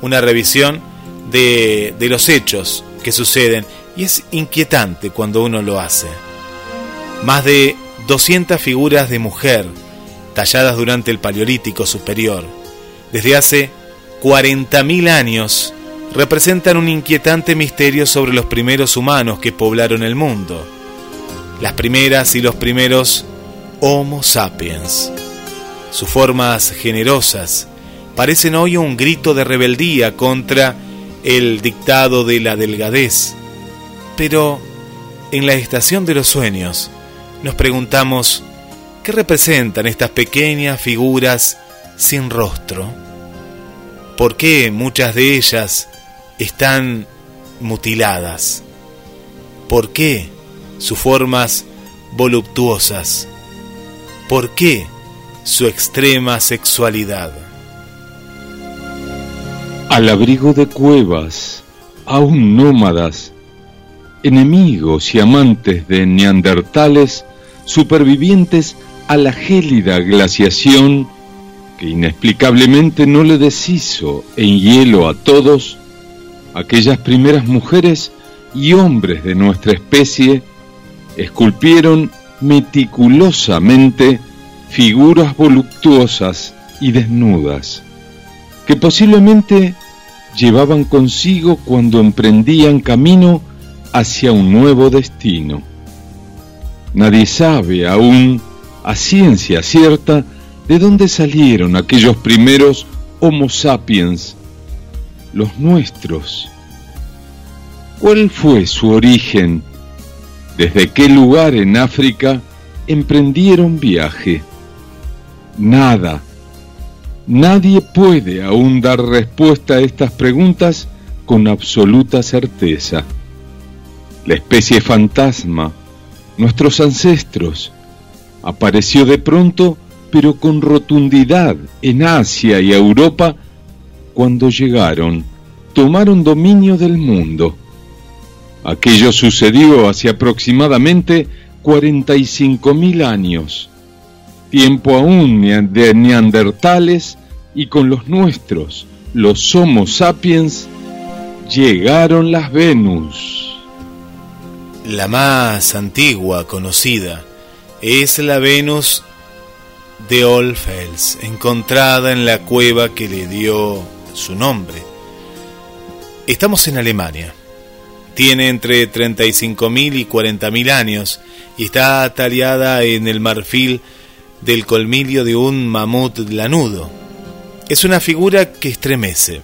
una revisión de, de los hechos que suceden y es inquietante cuando uno lo hace. Más de 200 figuras de mujer talladas durante el Paleolítico Superior, desde hace 40.000 años, representan un inquietante misterio sobre los primeros humanos que poblaron el mundo, las primeras y los primeros Homo sapiens. Sus formas generosas parecen hoy un grito de rebeldía contra el dictado de la delgadez. Pero en la estación de los sueños nos preguntamos, ¿qué representan estas pequeñas figuras sin rostro? ¿Por qué muchas de ellas están mutiladas? ¿Por qué sus formas voluptuosas? ¿Por qué su extrema sexualidad? Al abrigo de cuevas, aún nómadas, enemigos y amantes de neandertales, supervivientes a la gélida glaciación que inexplicablemente no le deshizo en hielo a todos, aquellas primeras mujeres y hombres de nuestra especie esculpieron meticulosamente figuras voluptuosas y desnudas, que posiblemente llevaban consigo cuando emprendían camino hacia un nuevo destino. Nadie sabe aún a ciencia cierta de dónde salieron aquellos primeros Homo sapiens, los nuestros. ¿Cuál fue su origen? ¿Desde qué lugar en África emprendieron viaje? Nada. Nadie puede aún dar respuesta a estas preguntas con absoluta certeza. La especie fantasma, nuestros ancestros, apareció de pronto, pero con rotundidad, en Asia y Europa, cuando llegaron, tomaron dominio del mundo. Aquello sucedió hace aproximadamente 45.000 años, tiempo aún de neandertales y con los nuestros, los Homo sapiens, llegaron las Venus. La más antigua conocida es la Venus de Olfels, encontrada en la cueva que le dio su nombre. Estamos en Alemania. Tiene entre 35.000 y 40.000 años y está tallada en el marfil del colmillo de un mamut lanudo. Es una figura que estremece.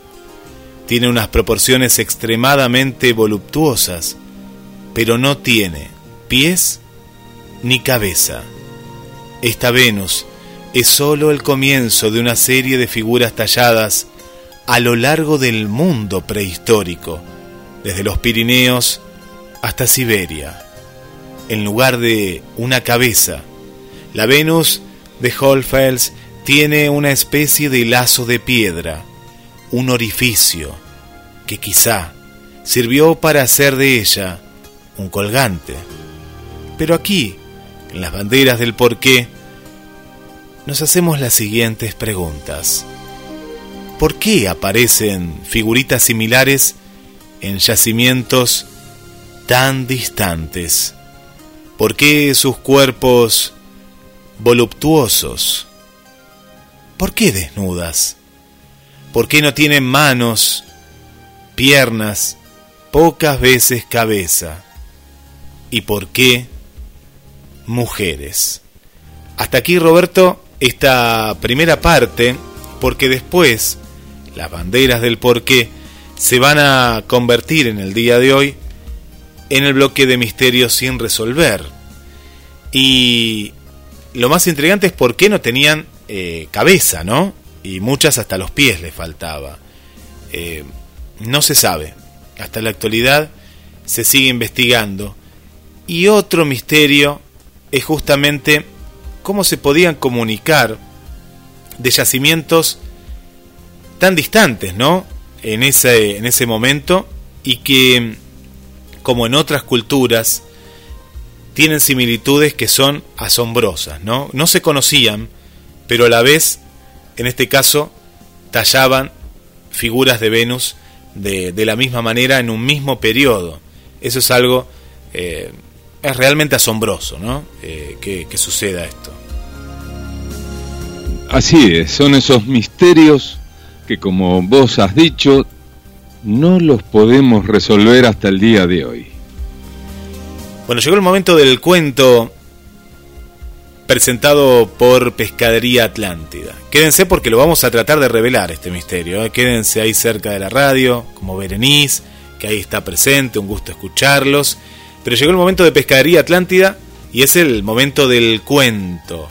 Tiene unas proporciones extremadamente voluptuosas pero no tiene pies ni cabeza. Esta Venus es sólo el comienzo de una serie de figuras talladas a lo largo del mundo prehistórico, desde los Pirineos hasta Siberia. En lugar de una cabeza, la Venus de Holfels tiene una especie de lazo de piedra, un orificio, que quizá sirvió para hacer de ella un colgante. Pero aquí, en las banderas del porqué, nos hacemos las siguientes preguntas. ¿Por qué aparecen figuritas similares en yacimientos tan distantes? ¿Por qué sus cuerpos voluptuosos? ¿Por qué desnudas? ¿Por qué no tienen manos, piernas, pocas veces cabeza? Y por qué mujeres. Hasta aquí Roberto esta primera parte porque después las banderas del por qué se van a convertir en el día de hoy en el bloque de misterios sin resolver. Y lo más intrigante es por qué no tenían eh, cabeza, ¿no? Y muchas hasta los pies les faltaba. Eh, no se sabe. Hasta la actualidad se sigue investigando. Y otro misterio es justamente cómo se podían comunicar de yacimientos tan distantes, ¿no? En ese, en ese momento y que, como en otras culturas, tienen similitudes que son asombrosas, ¿no? No se conocían, pero a la vez, en este caso, tallaban figuras de Venus de, de la misma manera en un mismo periodo. Eso es algo, eh, es realmente asombroso, ¿no? Eh, que, que suceda esto. Así es, son esos misterios que como vos has dicho, no los podemos resolver hasta el día de hoy. Bueno, llegó el momento del cuento presentado por Pescadería Atlántida. Quédense porque lo vamos a tratar de revelar este misterio. ¿eh? Quédense ahí cerca de la radio, como Berenice, que ahí está presente, un gusto escucharlos. Pero llegó el momento de Pescadería Atlántida y es el momento del cuento,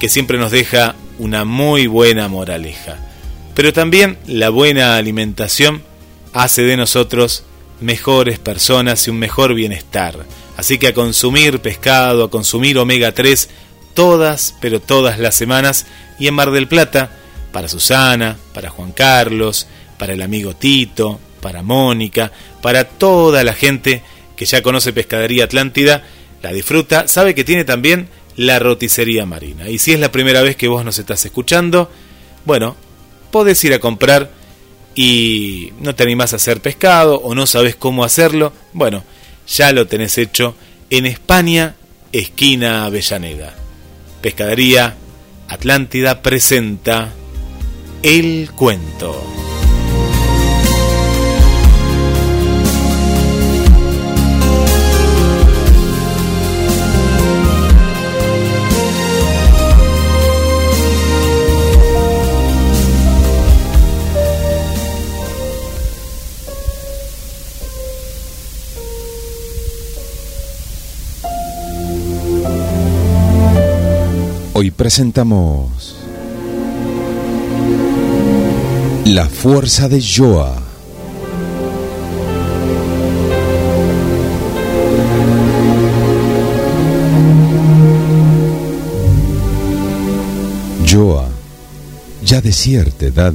que siempre nos deja una muy buena moraleja. Pero también la buena alimentación hace de nosotros mejores personas y un mejor bienestar. Así que a consumir pescado, a consumir omega 3 todas, pero todas las semanas. Y en Mar del Plata, para Susana, para Juan Carlos, para el amigo Tito, para Mónica, para toda la gente que ya conoce Pescadería Atlántida, la disfruta, sabe que tiene también la roticería marina. Y si es la primera vez que vos nos estás escuchando, bueno, podés ir a comprar y no te animás a hacer pescado o no sabes cómo hacerlo, bueno, ya lo tenés hecho en España, esquina Avellaneda. Pescadería Atlántida presenta El Cuento. Hoy presentamos La fuerza de Joa. Joa, ya de cierta edad,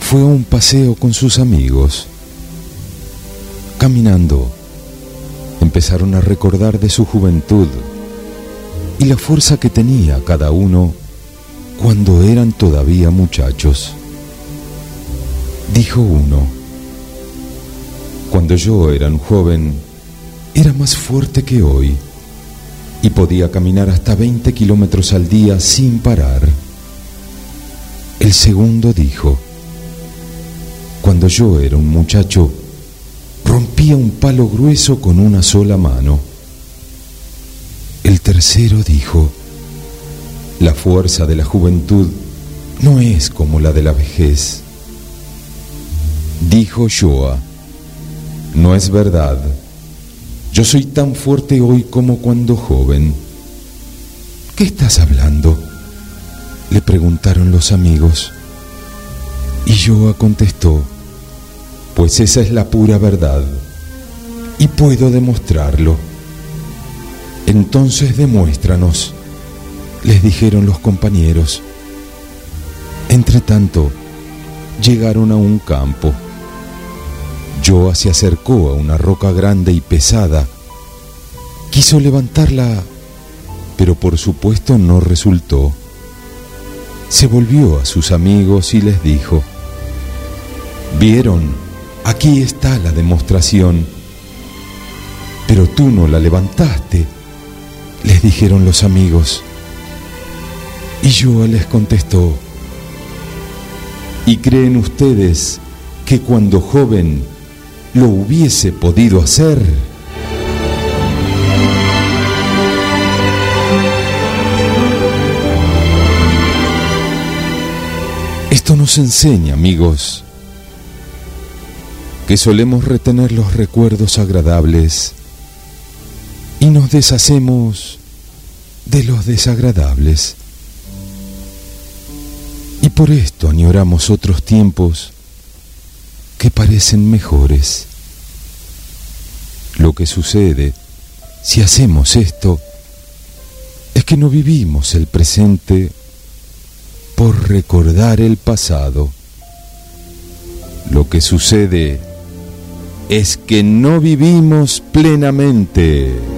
fue a un paseo con sus amigos. Caminando, empezaron a recordar de su juventud y la fuerza que tenía cada uno cuando eran todavía muchachos. Dijo uno, cuando yo era un joven, era más fuerte que hoy y podía caminar hasta 20 kilómetros al día sin parar. El segundo dijo, cuando yo era un muchacho, rompía un palo grueso con una sola mano. El tercero dijo, la fuerza de la juventud no es como la de la vejez. Dijo Joa, no es verdad. Yo soy tan fuerte hoy como cuando joven. ¿Qué estás hablando? Le preguntaron los amigos. Y Joa contestó, pues esa es la pura verdad. Y puedo demostrarlo. Entonces demuéstranos, les dijeron los compañeros. Entre tanto, llegaron a un campo. Joa se acercó a una roca grande y pesada. Quiso levantarla, pero por supuesto no resultó. Se volvió a sus amigos y les dijo, Vieron, aquí está la demostración, pero tú no la levantaste les dijeron los amigos. Y Joa les contestó, ¿y creen ustedes que cuando joven lo hubiese podido hacer? Esto nos enseña, amigos, que solemos retener los recuerdos agradables y nos deshacemos de los desagradables. Y por esto añoramos otros tiempos que parecen mejores. Lo que sucede si hacemos esto es que no vivimos el presente por recordar el pasado. Lo que sucede es que no vivimos plenamente.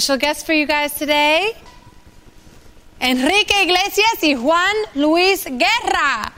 special guest for you guys today Enrique Iglesias y Juan Luis Guerra.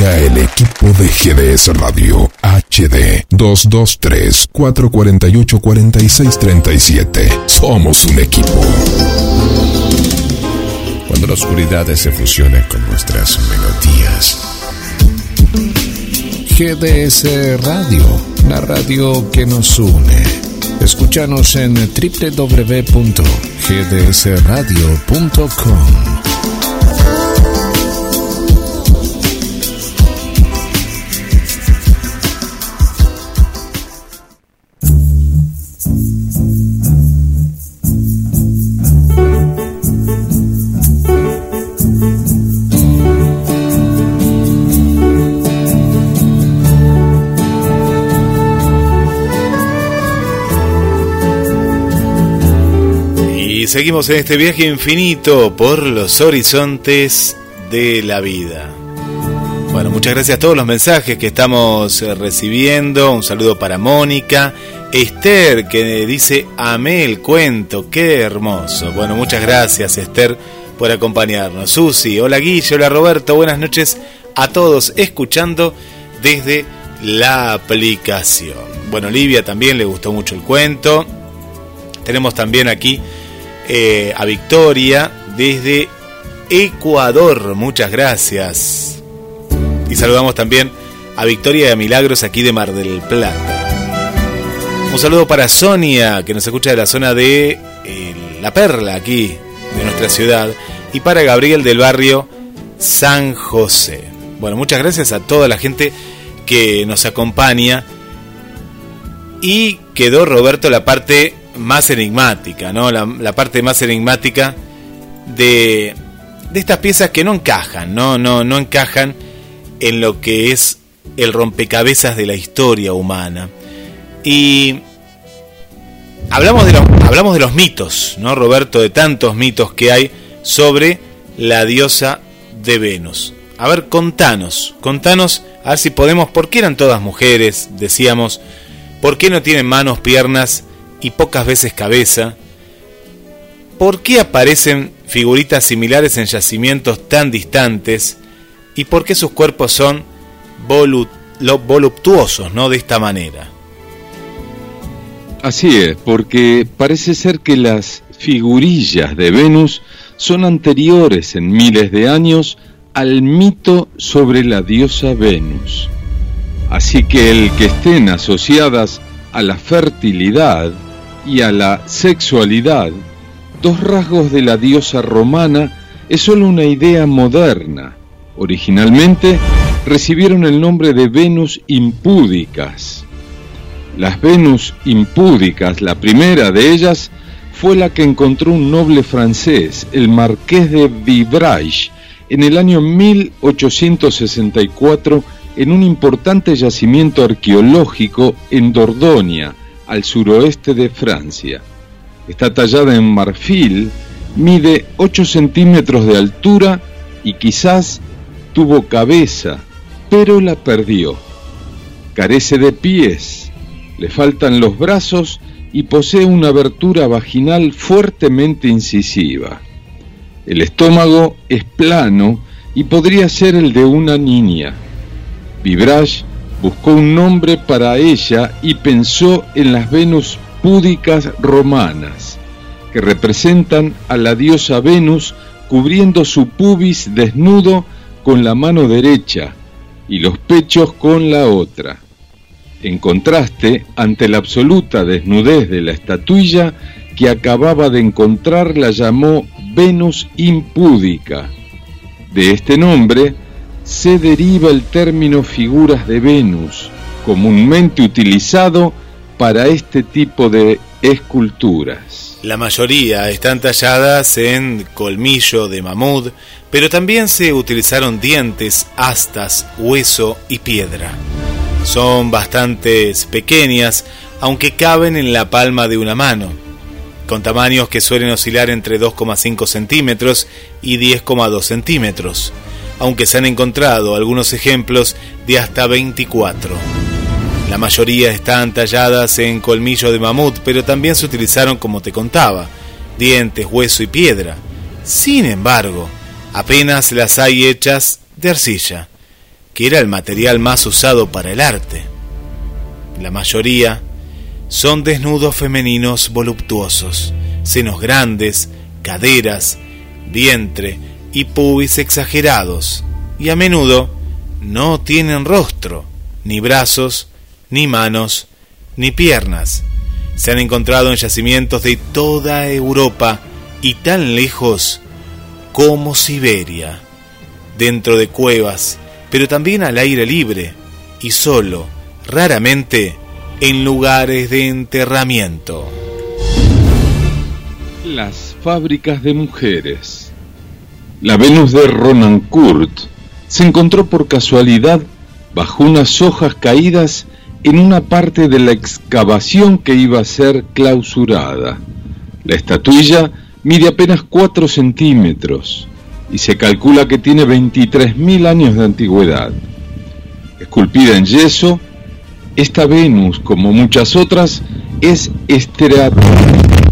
El equipo de GDS Radio HD 223-448-4637. Somos un equipo. Cuando la oscuridad se fusiona con nuestras melodías. GDS Radio, la radio que nos une. Escúchanos en www.gdsradio.com. seguimos en este viaje infinito por los horizontes de la vida. Bueno, muchas gracias a todos los mensajes que estamos eh, recibiendo. Un saludo para Mónica. Esther, que dice, amé el cuento, qué hermoso. Bueno, muchas gracias Esther por acompañarnos. Susi, hola Guille, hola Roberto, buenas noches a todos escuchando desde la aplicación. Bueno, Olivia también le gustó mucho el cuento. Tenemos también aquí eh, a Victoria desde Ecuador. Muchas gracias. Y saludamos también a Victoria a Milagros aquí de Mar del Plata. Un saludo para Sonia, que nos escucha de la zona de eh, La Perla, aquí, de nuestra ciudad. Y para Gabriel del barrio San José. Bueno, muchas gracias a toda la gente que nos acompaña. Y quedó Roberto la parte más enigmática, ¿no? La, parte más enigmática de, de, estas piezas que no encajan, ¿no? No, no encajan en lo que es el rompecabezas de la historia humana. Y hablamos de los, hablamos de los mitos, ¿no, Roberto? De tantos mitos que hay sobre la diosa de Venus. A ver, contanos, contanos, a ver si podemos, ¿por qué eran todas mujeres? Decíamos, ¿por qué no tienen manos, piernas y pocas veces cabeza, ¿por qué aparecen figuritas similares en yacimientos tan distantes y por qué sus cuerpos son voluptuosos, ¿no? De esta manera. Así es, porque parece ser que las figurillas de Venus son anteriores en miles de años al mito sobre la diosa Venus. Así que el que estén asociadas a la fertilidad, y a la sexualidad, dos rasgos de la diosa romana, es solo una idea moderna. Originalmente recibieron el nombre de Venus impúdicas. Las Venus impúdicas, la primera de ellas, fue la que encontró un noble francés, el marqués de Vibrage, en el año 1864 en un importante yacimiento arqueológico en Dordonia, al suroeste de Francia. Está tallada en marfil, mide 8 centímetros de altura y quizás tuvo cabeza, pero la perdió. Carece de pies, le faltan los brazos y posee una abertura vaginal fuertemente incisiva. El estómago es plano y podría ser el de una niña. Vibrage buscó un nombre para ella y pensó en las Venus púdicas romanas, que representan a la diosa Venus cubriendo su pubis desnudo con la mano derecha y los pechos con la otra. En contraste, ante la absoluta desnudez de la estatuilla que acababa de encontrar, la llamó Venus impúdica. De este nombre, se deriva el término figuras de Venus, comúnmente utilizado para este tipo de esculturas. La mayoría están talladas en colmillo de mamut, pero también se utilizaron dientes, astas, hueso y piedra. Son bastante pequeñas, aunque caben en la palma de una mano, con tamaños que suelen oscilar entre 2,5 centímetros y 10,2 centímetros aunque se han encontrado algunos ejemplos de hasta 24. La mayoría están talladas en colmillo de mamut, pero también se utilizaron, como te contaba, dientes, hueso y piedra. Sin embargo, apenas las hay hechas de arcilla, que era el material más usado para el arte. la mayoría, son desnudos femeninos voluptuosos, senos grandes, caderas, vientre y pubis exagerados, y a menudo no tienen rostro, ni brazos, ni manos, ni piernas. Se han encontrado en yacimientos de toda Europa y tan lejos como Siberia, dentro de cuevas, pero también al aire libre y solo, raramente, en lugares de enterramiento. Las fábricas de mujeres. La Venus de Ronan Kurt se encontró por casualidad bajo unas hojas caídas en una parte de la excavación que iba a ser clausurada. La estatuilla mide apenas 4 centímetros y se calcula que tiene 23.000 años de antigüedad. Esculpida en yeso, esta Venus, como muchas otras, es estereotipada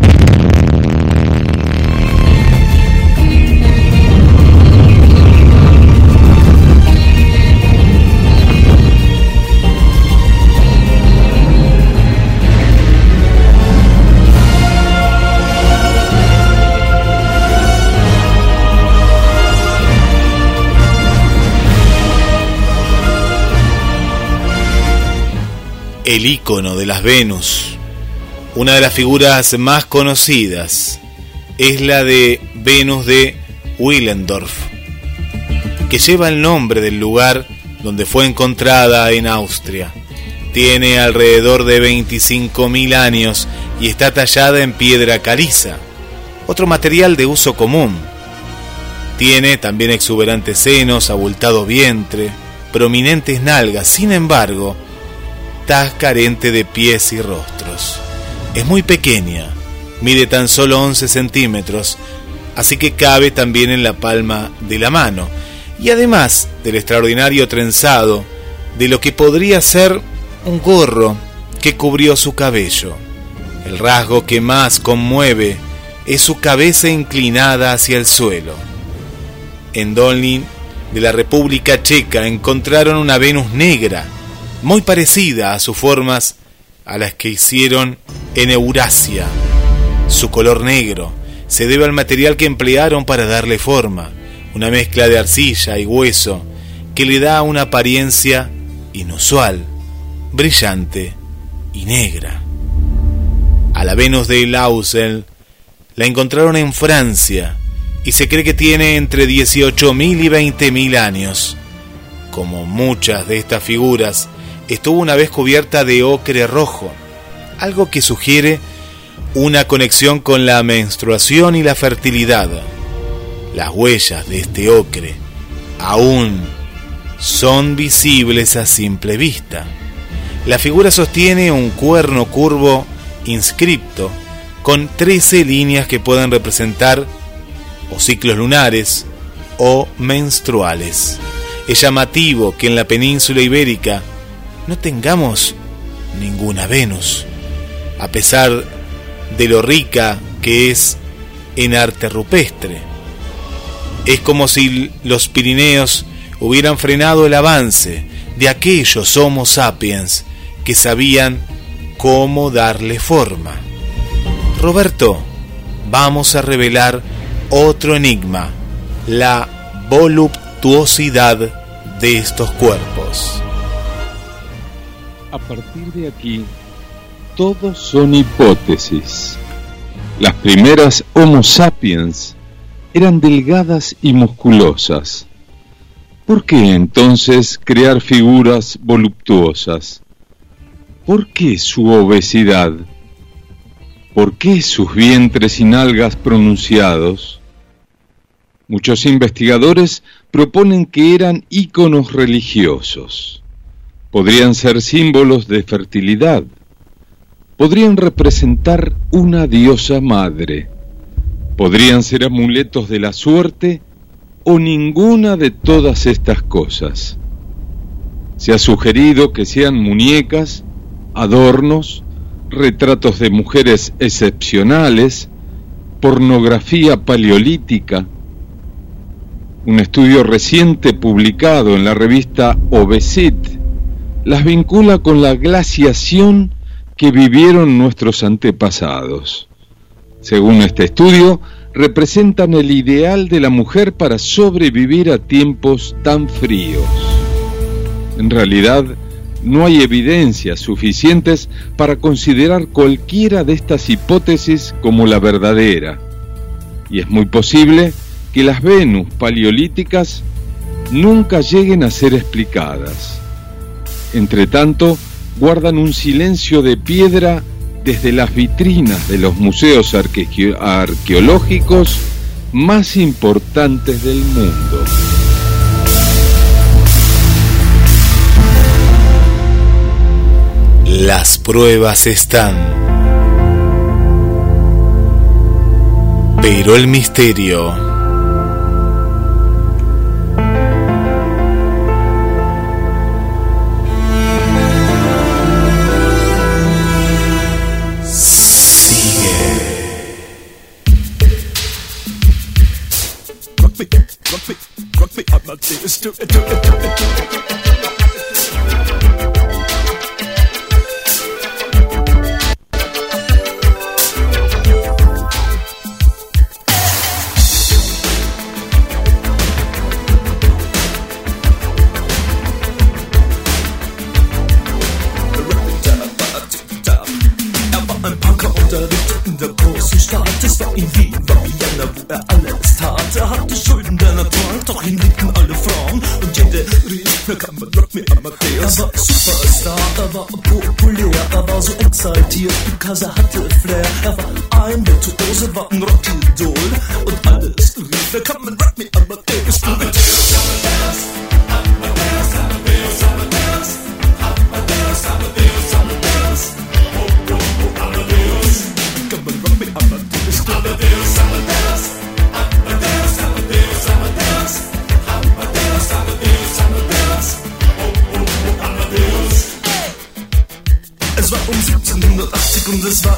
el ícono de las Venus. Una de las figuras más conocidas es la de Venus de Willendorf, que lleva el nombre del lugar donde fue encontrada en Austria. Tiene alrededor de 25.000 años y está tallada en piedra caliza, otro material de uso común. Tiene también exuberantes senos, abultado vientre, prominentes nalgas, sin embargo, está carente de pies y rostros. Es muy pequeña, mide tan solo 11 centímetros, así que cabe también en la palma de la mano. Y además del extraordinario trenzado, de lo que podría ser un gorro que cubrió su cabello. El rasgo que más conmueve es su cabeza inclinada hacia el suelo. En Dolin de la República Checa encontraron una Venus negra muy parecida a sus formas a las que hicieron en Eurasia. Su color negro se debe al material que emplearon para darle forma, una mezcla de arcilla y hueso que le da una apariencia inusual, brillante y negra. A la Venus de Lausel la encontraron en Francia y se cree que tiene entre 18.000 y 20.000 años. Como muchas de estas figuras, estuvo una vez cubierta de ocre rojo, algo que sugiere una conexión con la menstruación y la fertilidad. Las huellas de este ocre aún son visibles a simple vista. La figura sostiene un cuerno curvo inscripto con 13 líneas que pueden representar o ciclos lunares o menstruales. Es llamativo que en la península ibérica no tengamos ninguna Venus, a pesar de lo rica que es en arte rupestre. Es como si los Pirineos hubieran frenado el avance de aquellos Homo sapiens que sabían cómo darle forma. Roberto, vamos a revelar otro enigma, la voluptuosidad de estos cuerpos. A partir de aquí, todos son hipótesis. Las primeras Homo sapiens eran delgadas y musculosas. ¿Por qué entonces crear figuras voluptuosas? ¿Por qué su obesidad? ¿Por qué sus vientres y nalgas pronunciados? Muchos investigadores proponen que eran íconos religiosos podrían ser símbolos de fertilidad, podrían representar una diosa madre, podrían ser amuletos de la suerte o ninguna de todas estas cosas. Se ha sugerido que sean muñecas, adornos, retratos de mujeres excepcionales, pornografía paleolítica. Un estudio reciente publicado en la revista Obesit las vincula con la glaciación que vivieron nuestros antepasados. Según este estudio, representan el ideal de la mujer para sobrevivir a tiempos tan fríos. En realidad, no hay evidencias suficientes para considerar cualquiera de estas hipótesis como la verdadera, y es muy posible que las Venus paleolíticas nunca lleguen a ser explicadas. Entre tanto, guardan un silencio de piedra desde las vitrinas de los museos arqueológicos más importantes del mundo. Las pruebas están. Pero el misterio do do it, Ne kann man drop me Amadeus. Er war Superstar, er war populär, er war so exaltiert, because er hatte Flair. Er war ein Virtuose, war ein Rocky-Do.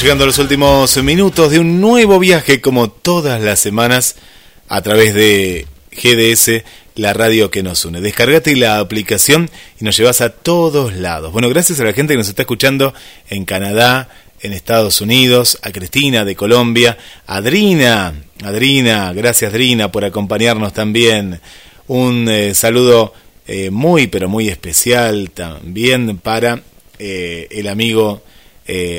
Llegando a los últimos minutos de un nuevo viaje, como todas las semanas, a través de GDS, la radio que nos une. Descargate la aplicación y nos llevas a todos lados. Bueno, gracias a la gente que nos está escuchando en Canadá, en Estados Unidos, a Cristina de Colombia, a Adrina, gracias Adrina por acompañarnos también. Un eh, saludo eh, muy, pero muy especial también para eh, el amigo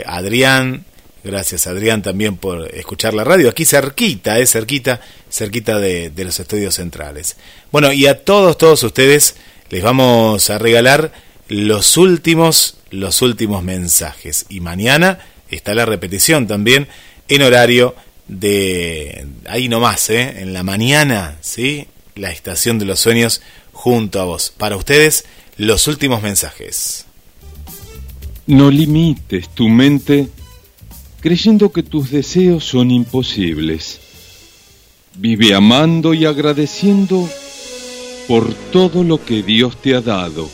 Adrián. Gracias Adrián también por escuchar la radio. Aquí cerquita, eh, cerquita, cerquita de, de los estudios centrales. Bueno, y a todos, todos ustedes les vamos a regalar los últimos, los últimos mensajes. Y mañana está la repetición también en horario de ahí nomás, ¿eh? en la mañana, ¿sí? La estación de los sueños junto a vos. Para ustedes, los últimos mensajes. No limites tu mente creyendo que tus deseos son imposibles. Vive amando y agradeciendo por todo lo que Dios te ha dado,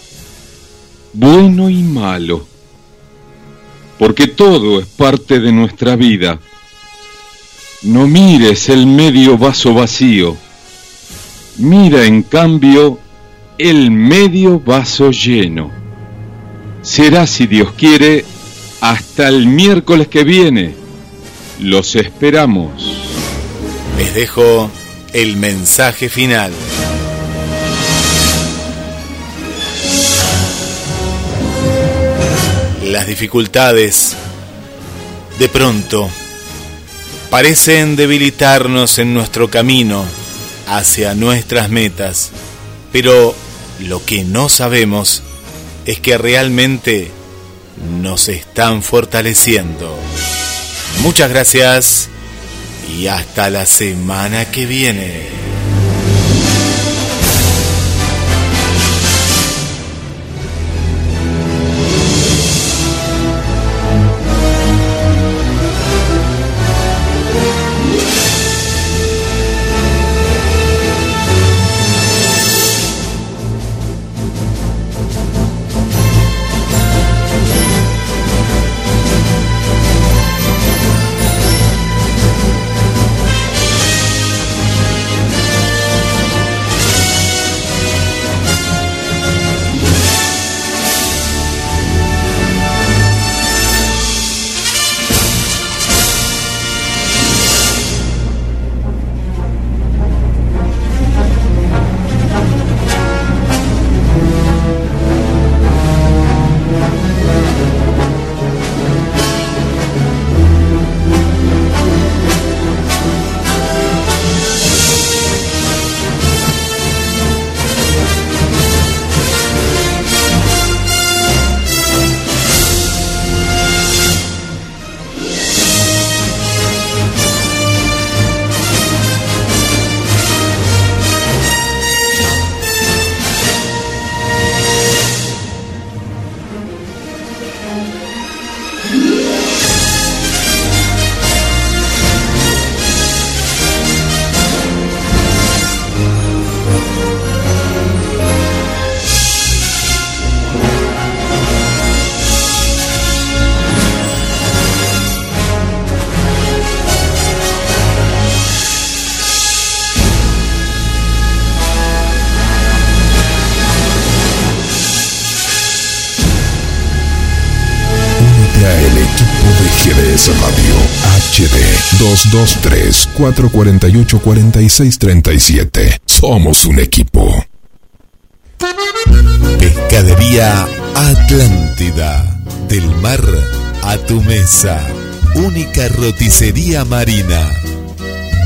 bueno y malo, porque todo es parte de nuestra vida. No mires el medio vaso vacío, mira en cambio el medio vaso lleno. Será, si Dios quiere, hasta el miércoles que viene. Los esperamos. Les dejo el mensaje final. Las dificultades de pronto parecen debilitarnos en nuestro camino hacia nuestras metas, pero lo que no sabemos es que realmente nos están fortaleciendo. Muchas gracias y hasta la semana que viene. 223-448-4637. Somos un equipo. Pescadería Atlántida. Del mar a tu mesa. Única roticería marina.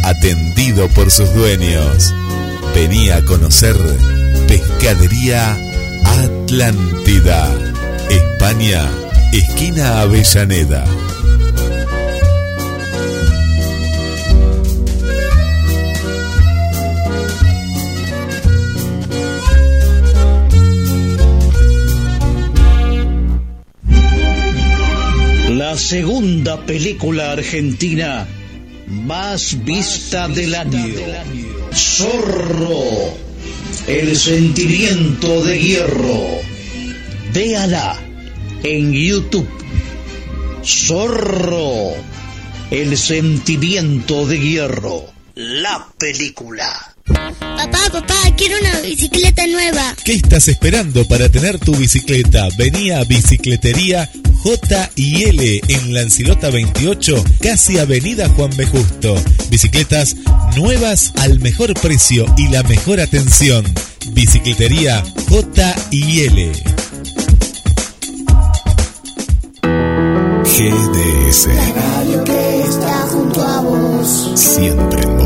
Atendido por sus dueños. Vení a conocer Pescadería Atlántida. España, esquina Avellaneda. La segunda película argentina más vista del año. Zorro. El sentimiento de hierro. Véala en YouTube. Zorro. El sentimiento de hierro. La película. Papá, papá, quiero una bicicleta nueva. ¿Qué estás esperando para tener tu bicicleta? Vení a Bicicletería J y L en Lancilota 28, casi Avenida Juan B. Justo. Bicicletas nuevas al mejor precio y la mejor atención. Bicicletería J y L. GDS. Radio que está junto a vos. Siente